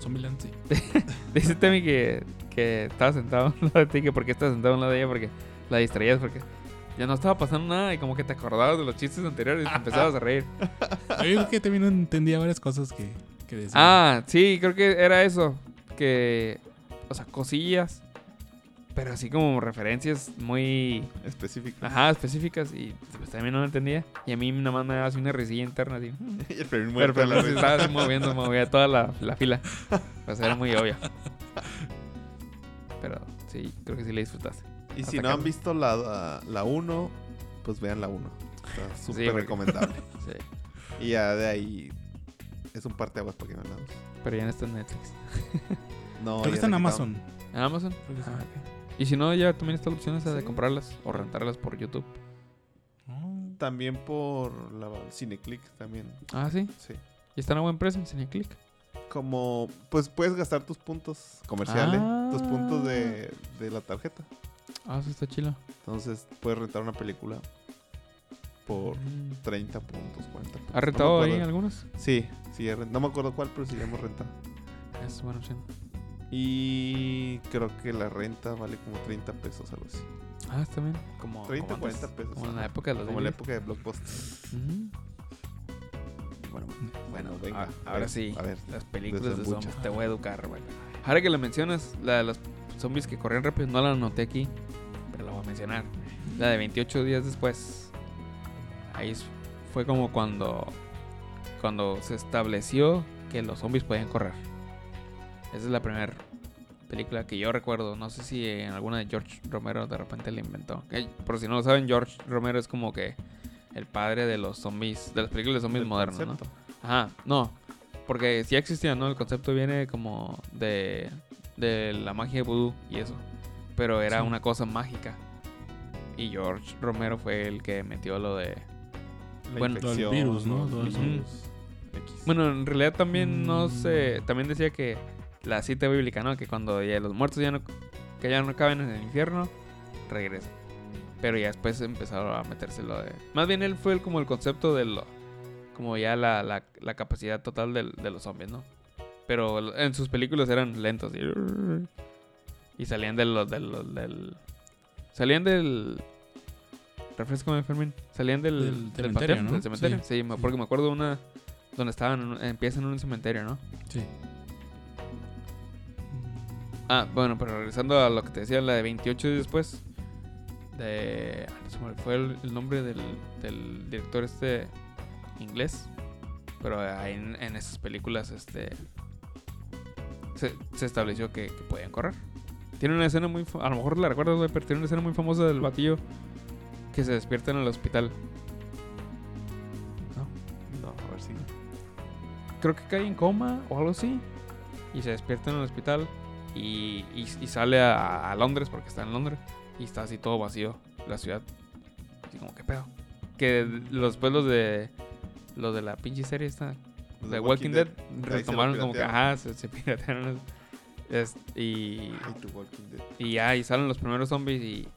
Zombieland, sí. <laughs> Dice Temi que, que estaba sentado a un lado de ti, que porque estaba sentado a un lado de ella, porque la distraías, porque ya no estaba pasando nada y como que te acordabas de los chistes anteriores y te empezabas a reír. <laughs> Yo creo que también entendía varias cosas que, que decía. Ah, sí, creo que era eso. Que, o sea, cosillas, pero así como referencias muy, Específico. ajá, específicas y pues también no lo entendía. Y a mí nada más me daba así una risilla interna, así. <laughs> Y el Pero, muerto pero se risa. estaba así moviendo, movía toda la, la fila. <laughs> Pues era muy obvio. Pero sí, creo que sí le disfrutaste. Y si no han visto la 1, pues vean la 1. Está súper porque- recomendable. <laughs> Sí. y ya de ahí es un parteaguas para que vean la 2. Pero ya no está en Netflix. <laughs> No, Creo que está en la Amazon. ¿En Amazon? Ah, ok. Y si no, ya también está la opción esa de comprarlas o rentarlas por YouTube. Oh. También por la Cineclick también. Ah, sí. Sí. Y están a buen precio en Cineclick. Como, pues puedes gastar tus puntos comerciales, tus Ah. puntos de, de la tarjeta. Ah, sí, está chilo. Entonces puedes rentar una película por Mm. 30 puntos, 40 puntos. ¿Has rentado no ahí algunos? Sí, sí, no me acuerdo cuál, pero sí ya hemos rentado. Es buena opción. Y creo que la renta vale como 30 pesos, algo así. Ah, está bien. Como 30, como antes, 40 pesos. Como en la época de los Como en la época de Blockbuster. Ujú. Bueno, bueno, bueno, venga, a- ahora ver, sí, a ver, las películas de zombies, te voy a educar, güey. Ahora que la mencionas, la de los zombies que corrían rápido, no la anoté aquí, pero la voy a mencionar. La de 28 días después. Ahí fue como cuando, cuando se estableció que los zombies podían correr. Esa es la primera película que yo recuerdo. No sé si en alguna de George Romero de repente la inventó. Por si no lo saben, George Romero es como que el padre de los zombies, de las películas de zombies modernos, ¿no? Ajá, no. Porque sí existía, ¿no? El concepto viene como de de la magia de vudú y eso. Pero era Sí. una cosa mágica. Y George Romero fue el que metió lo de... La Bueno, Lo del infección, virus, ¿no? X. Bueno, en realidad también no Mm. sé... También decía que la cita bíblica, ¿no? Que cuando ya los muertos ya no... Que ya no caben en el infierno, regresan. Pero ya después empezaron a meterse lo de... Más bien él fue el, como el concepto de lo... Como ya la, la, la capacidad total del- de los zombies, ¿no? Pero en sus películas eran lentos. Y, y salían de los... De los- del... Salían del... Refrescame, Fermín. Salían del, Del del cementerio, panteón, ¿no? del cementerio. Sí, Sí, me- sí. porque me acuerdo una donde estaban, empiezan en un cementerio, ¿no? Sí. Ah, bueno, pero regresando a lo que te decía, la de 28 días después. De. ah, fue el, el nombre del, del director este inglés. Pero ahí en, en esas películas, este. Se, se estableció que, que podían correr. Tiene una escena muy. A lo mejor la recuerdas, güey, pero tiene una escena muy famosa del batillo que se despierta en el hospital. No, a ver si. creo que cae en coma o algo así. Y se despierta en el hospital. Y, y- y sale a, a Londres porque está en Londres. Y está así todo vacío la ciudad. Así como, ¿qué pedo? Que los después los de. Los de la pinche serie esta. Los De Walking, Dead, ahí se lo retomaron como que, ajá, se, se piratearon. Es- y, Ay, Walking Dead. y ya, y salen los primeros zombies y,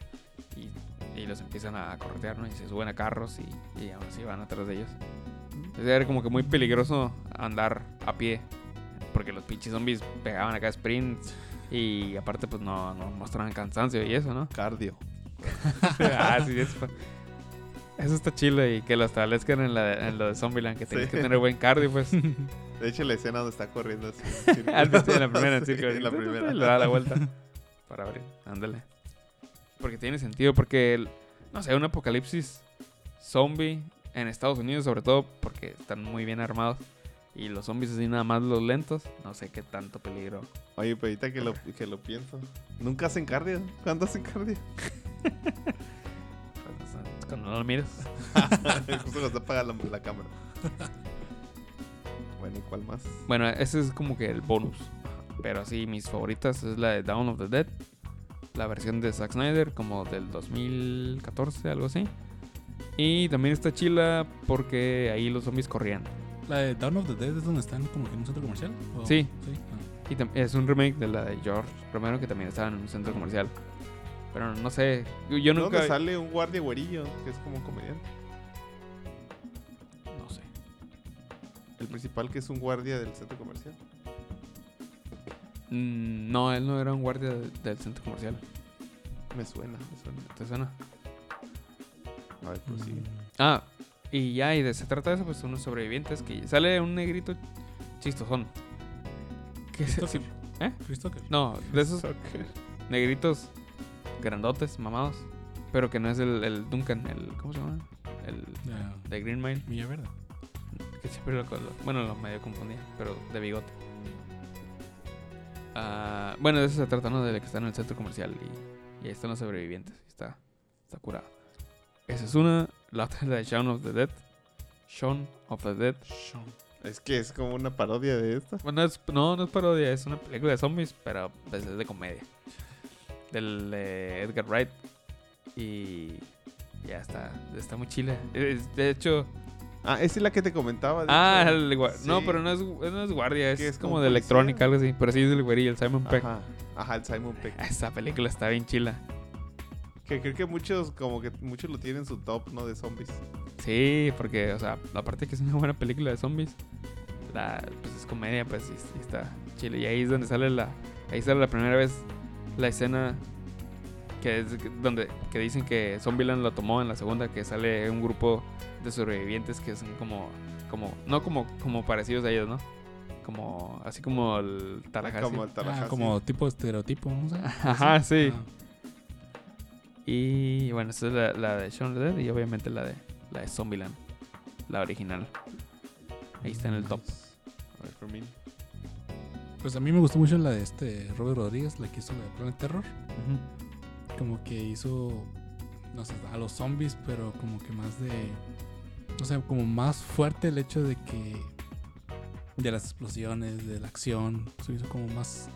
y, y los empiezan a corretear, ¿no? Y se suben a carros y, y aún así van atrás de ellos. Entonces era como que muy peligroso andar a pie. Porque los pinches zombies pegaban acá sprints. Y aparte, pues no, no mostraban cansancio y eso, ¿no? Cardio. <laughs> ah, sí, eso, eso está chido. Y que lo establezcan en, la, en lo de Zombieland. Que tienes Sí. que tener buen cardio, pues. <laughs> De hecho, la escena donde está corriendo así. en <laughs> en la primera, en círculo. en la primera. Le da la vuelta. Para abrir. Ándale. Porque tiene sentido. Porque, el- no sé, un apocalipsis zombie en Estados Unidos, sobre todo porque están muy bien armados. Y los zombies así nada más los lentos. No sé qué tanto peligro. Oye, pero ahorita que lo, que lo pienso. ¿Nunca hacen cardio? ¿Cuándo hacen cardio? <laughs> Cuando no lo miras. <laughs> Justo cuando apaga la, la cámara. <laughs> Bueno, ¿y cuál más? Bueno, ese es como que el bonus. Pero así, mis favoritas es la de Dawn of the Dead. La versión de Zack Snyder, como del 2014, algo así. Y también está chila porque ahí los zombies corrían. La de Dawn of the Dead es donde están como que en un centro comercial. ¿O- Sí. Ah. Y es un remake de la de George Romero que también estaba en un centro comercial. Pero no sé, yo- nunca... ¿Dónde sale un guardia güerillo que es como comediante? No sé. El principal que es un guardia del centro comercial. Mm, no, él no era un guardia de- del centro comercial. Me suena, me suena. ¿Te suena? A ver, pues sí. Mm. Ah, y ya, y de se trata de eso, pues unos sobrevivientes que sale un negrito chistosón. Que se- Christopher. ¿Eh? Chris Tucker. No, de esos negritos grandotes, mamados. Pero que no es el, el Duncan, el. ¿Cómo se llama? El Ya, de Green Mile. Milla Verde. Que siempre lo, lo- bueno, lo medio confundía, pero de bigote. Ah, bueno, de eso se trata, ¿no? De que está en el centro comercial y, y ahí están los sobrevivientes. y Está, está curado. Esa es una. La otra es la de Shaun of the Dead. Shaun of the Dead. Sean. Es que es como una parodia de esta. Bueno, es- no, no es parodia, es una película de zombies, pero pues, es de comedia. Del de Edgar Wright. Y ya está, está muy chile. Es- de hecho, Ah, esa es la que te comentaba. ah, el gua- no, Sí. pero no es, no es guardia, es, ¿Qué es, como, como de electrónica, algo así. Pero sí es el güerillo, el Simon Peck. Ajá, ajá, el Simon Peck. <laughs> Esa película está bien chila. Que creo que muchos, como que muchos lo tienen en su top, ¿no? De zombies. Sí, porque, o sea, aparte que es una buena película de zombies, la, pues es comedia, pues sí, sí está chile. Y ahí es donde sale la, ahí sale la primera vez la escena que es donde que dicen que Zombieland lo tomó en la segunda, que sale un grupo de sobrevivientes que son como, como, no como, como parecidos a ellos, ¿no? Como, así como el Tallahassee. Como el Ah, como tipo estereotipo, ¿no? sé? Ajá, <laughs> sí. Ah. Y bueno, esa es la, la de Shaun Dead y obviamente la de la de Zombieland, la original. Ahí está en el top. A ver, Fermín. Pues a mí me gustó mucho la de este Robert Rodríguez, la que hizo la de Planet Terror. Como que hizo, no sé, a los zombies, pero como que más de, no sé, como más fuerte el hecho de que, de las explosiones, de la acción, se hizo como más,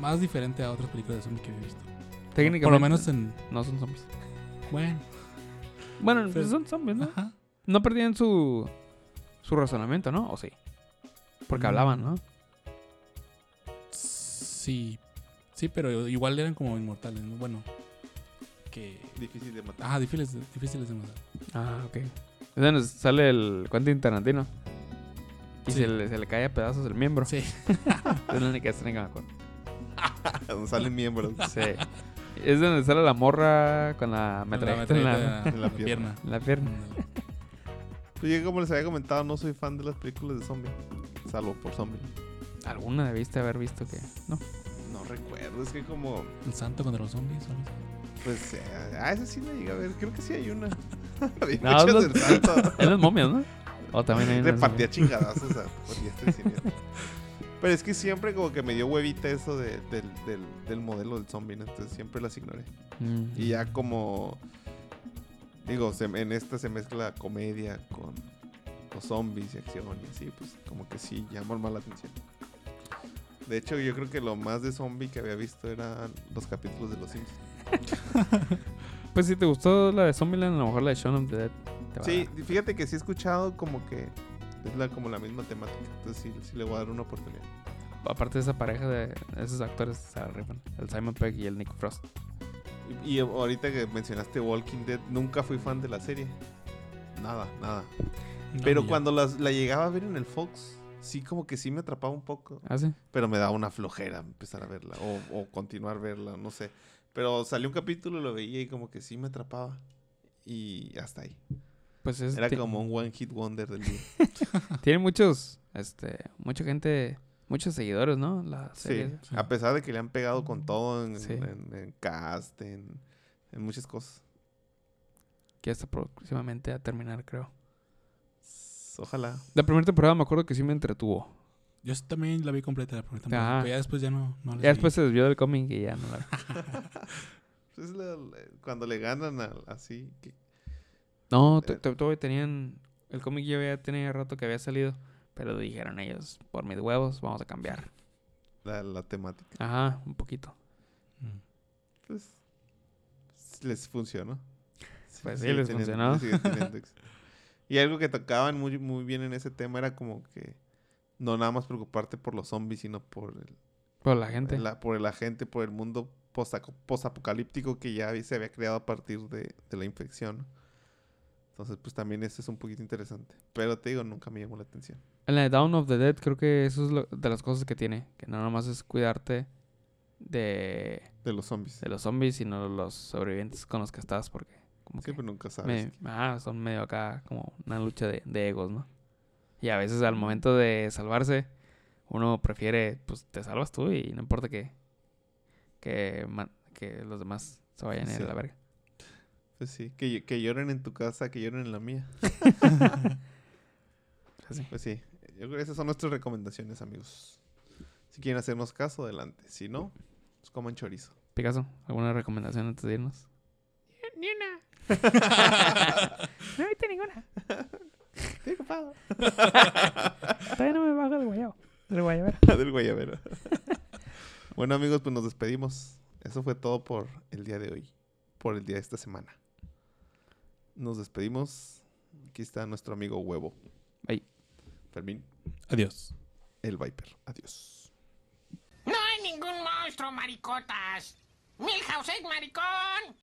más diferente a otras películas de zombies que había visto. Técnicamente. Por lo menos en. No son zombies. Bueno, Bueno, Pero- son zombies, ¿no? ajá. No perdían su, su razonamiento, ¿no? ¿O sí? Porque Mm. hablaban, ¿no? Sí. Sí, pero igual eran como inmortales, ¿no? Bueno. Que. Difícil de matar. Ajá, difíciles, difíciles de matar. Ah, ok. Es donde sale el Quentin Tarantino. Y Sí. se, le, se le cae a pedazos el miembro. Sí. <laughs> Es la única escena que me acuerdo. <laughs> Donde salen miembros. Sí. Es donde sale la morra con la metralleta en la, en la <laughs> pierna. en la pierna. Pues yo como les había comentado, no soy fan de las películas de zombie. Salvo por zombie. Alguna debiste haber visto que. No. No recuerdo, es que como... El santo contra los zombies. o así. Pues, eh, a ese sí la llegué a ver. Creo que sí hay una. <laughs> Había No, muchas los- del santo. <laughs> En las momias, ¿no? O también hay <laughs> una. Repartía chingadazos a. Pero es que siempre como que me dio huevita eso de- del, del, del modelo del zombie, ¿no? entonces siempre las ignoré. Mm. Y ya como... Digo, se- en esta se mezcla comedia con los zombies y acción y así, pues como que sí llaman más la atención. De hecho, yo creo que lo más de zombie que había visto eran los capítulos de Los Simpsons. <laughs> Pues si te gustó la de Zombieland, a lo mejor la de Shaun of the Dead. a Sí, fíjate que sí he escuchado como que es la, como la misma temática. Entonces sí, sí le voy a dar una oportunidad. Aparte de esa pareja de esos actores, se. El Simon Pegg y el Nick Frost. Y, y ahorita que mencionaste Walking Dead, nunca fui fan de la serie. Nada, nada. No, Pero cuando las, la llegaba a ver en el Fox, sí como que sí me atrapaba un poco. ¿Ah, sí? Pero me daba una flojera empezar a verla o, o continuar verla, no sé. Pero salió un capítulo, lo veía y como que sí me atrapaba. Y hasta ahí. Pues es, Era como un one hit wonder del día. <laughs> Tiene muchos, este, mucha gente, muchos seguidores, ¿no? La serie. Sí. a pesar de que le han pegado con todo en, Sí. en- en cast, en, en muchas cosas. Que está próximamente a terminar, creo. S- Ojalá. La primera temporada me acuerdo que sí me entretuvo. Yo también la vi completa la primera temporada. Ajá. Pero ya después ya no. no la Ya después se desvió del cómic y ya no la <laughs> <laughs> Es la- la- cuando le ganan al- así. que- No, Eh. to- to- todavía tenían. El cómic ya había, tenía rato que había salido. Pero dijeron ellos, por mis huevos, vamos a cambiar. la, la temática. Ajá, un poquito. Mm. Pues les funcionó. Pues sí, Sigue les teniendo- funcionó. <laughs> y algo que tocaban muy, muy bien en ese tema era como que no nada más preocuparte por los zombies, sino por el, Por la gente. la- por la gente, por el mundo posapocalíptico que ya se había creado a partir de, de la infección. Entonces, pues también eso es un poquito interesante. Pero te digo, nunca me llamó la atención. En la de Dawn of the Dead creo que eso es lo- de las cosas que tiene. Que no nomás es cuidarte de, De los zombies. de los zombies, sino los sobrevivientes con los que estás. Porque como que Siempre nunca sabes. me- ah, son medio acá como una lucha de, de egos, ¿no? Y a veces al momento de salvarse, uno prefiere, pues te salvas tú y no importa que, que, que los demás se vayan a ir Sí. a la verga. Pues sí, que, que lloren en tu casa, que lloren en la mía. <laughs> <laughs> Así. Pues sí, yo creo que esas son nuestras recomendaciones, amigos. Si quieren hacernos caso, adelante. Si no, pues coman chorizo. Picasso, ¿alguna recomendación antes de irnos? Ni una. <laughs> no viste ninguna. Estoy ocupado. <laughs> Todavía no me bajo del guayabo. Del guayabero. <laughs> Del guayabero. bueno, amigos, pues nos despedimos. Eso fue todo por el día de hoy. Por el día de esta semana. Nos despedimos. Aquí está nuestro amigo Huevo. Bye. Fermín, Adiós. el Viper. Adiós. No hay ningún monstruo, maricotas. Milhouse es maricón.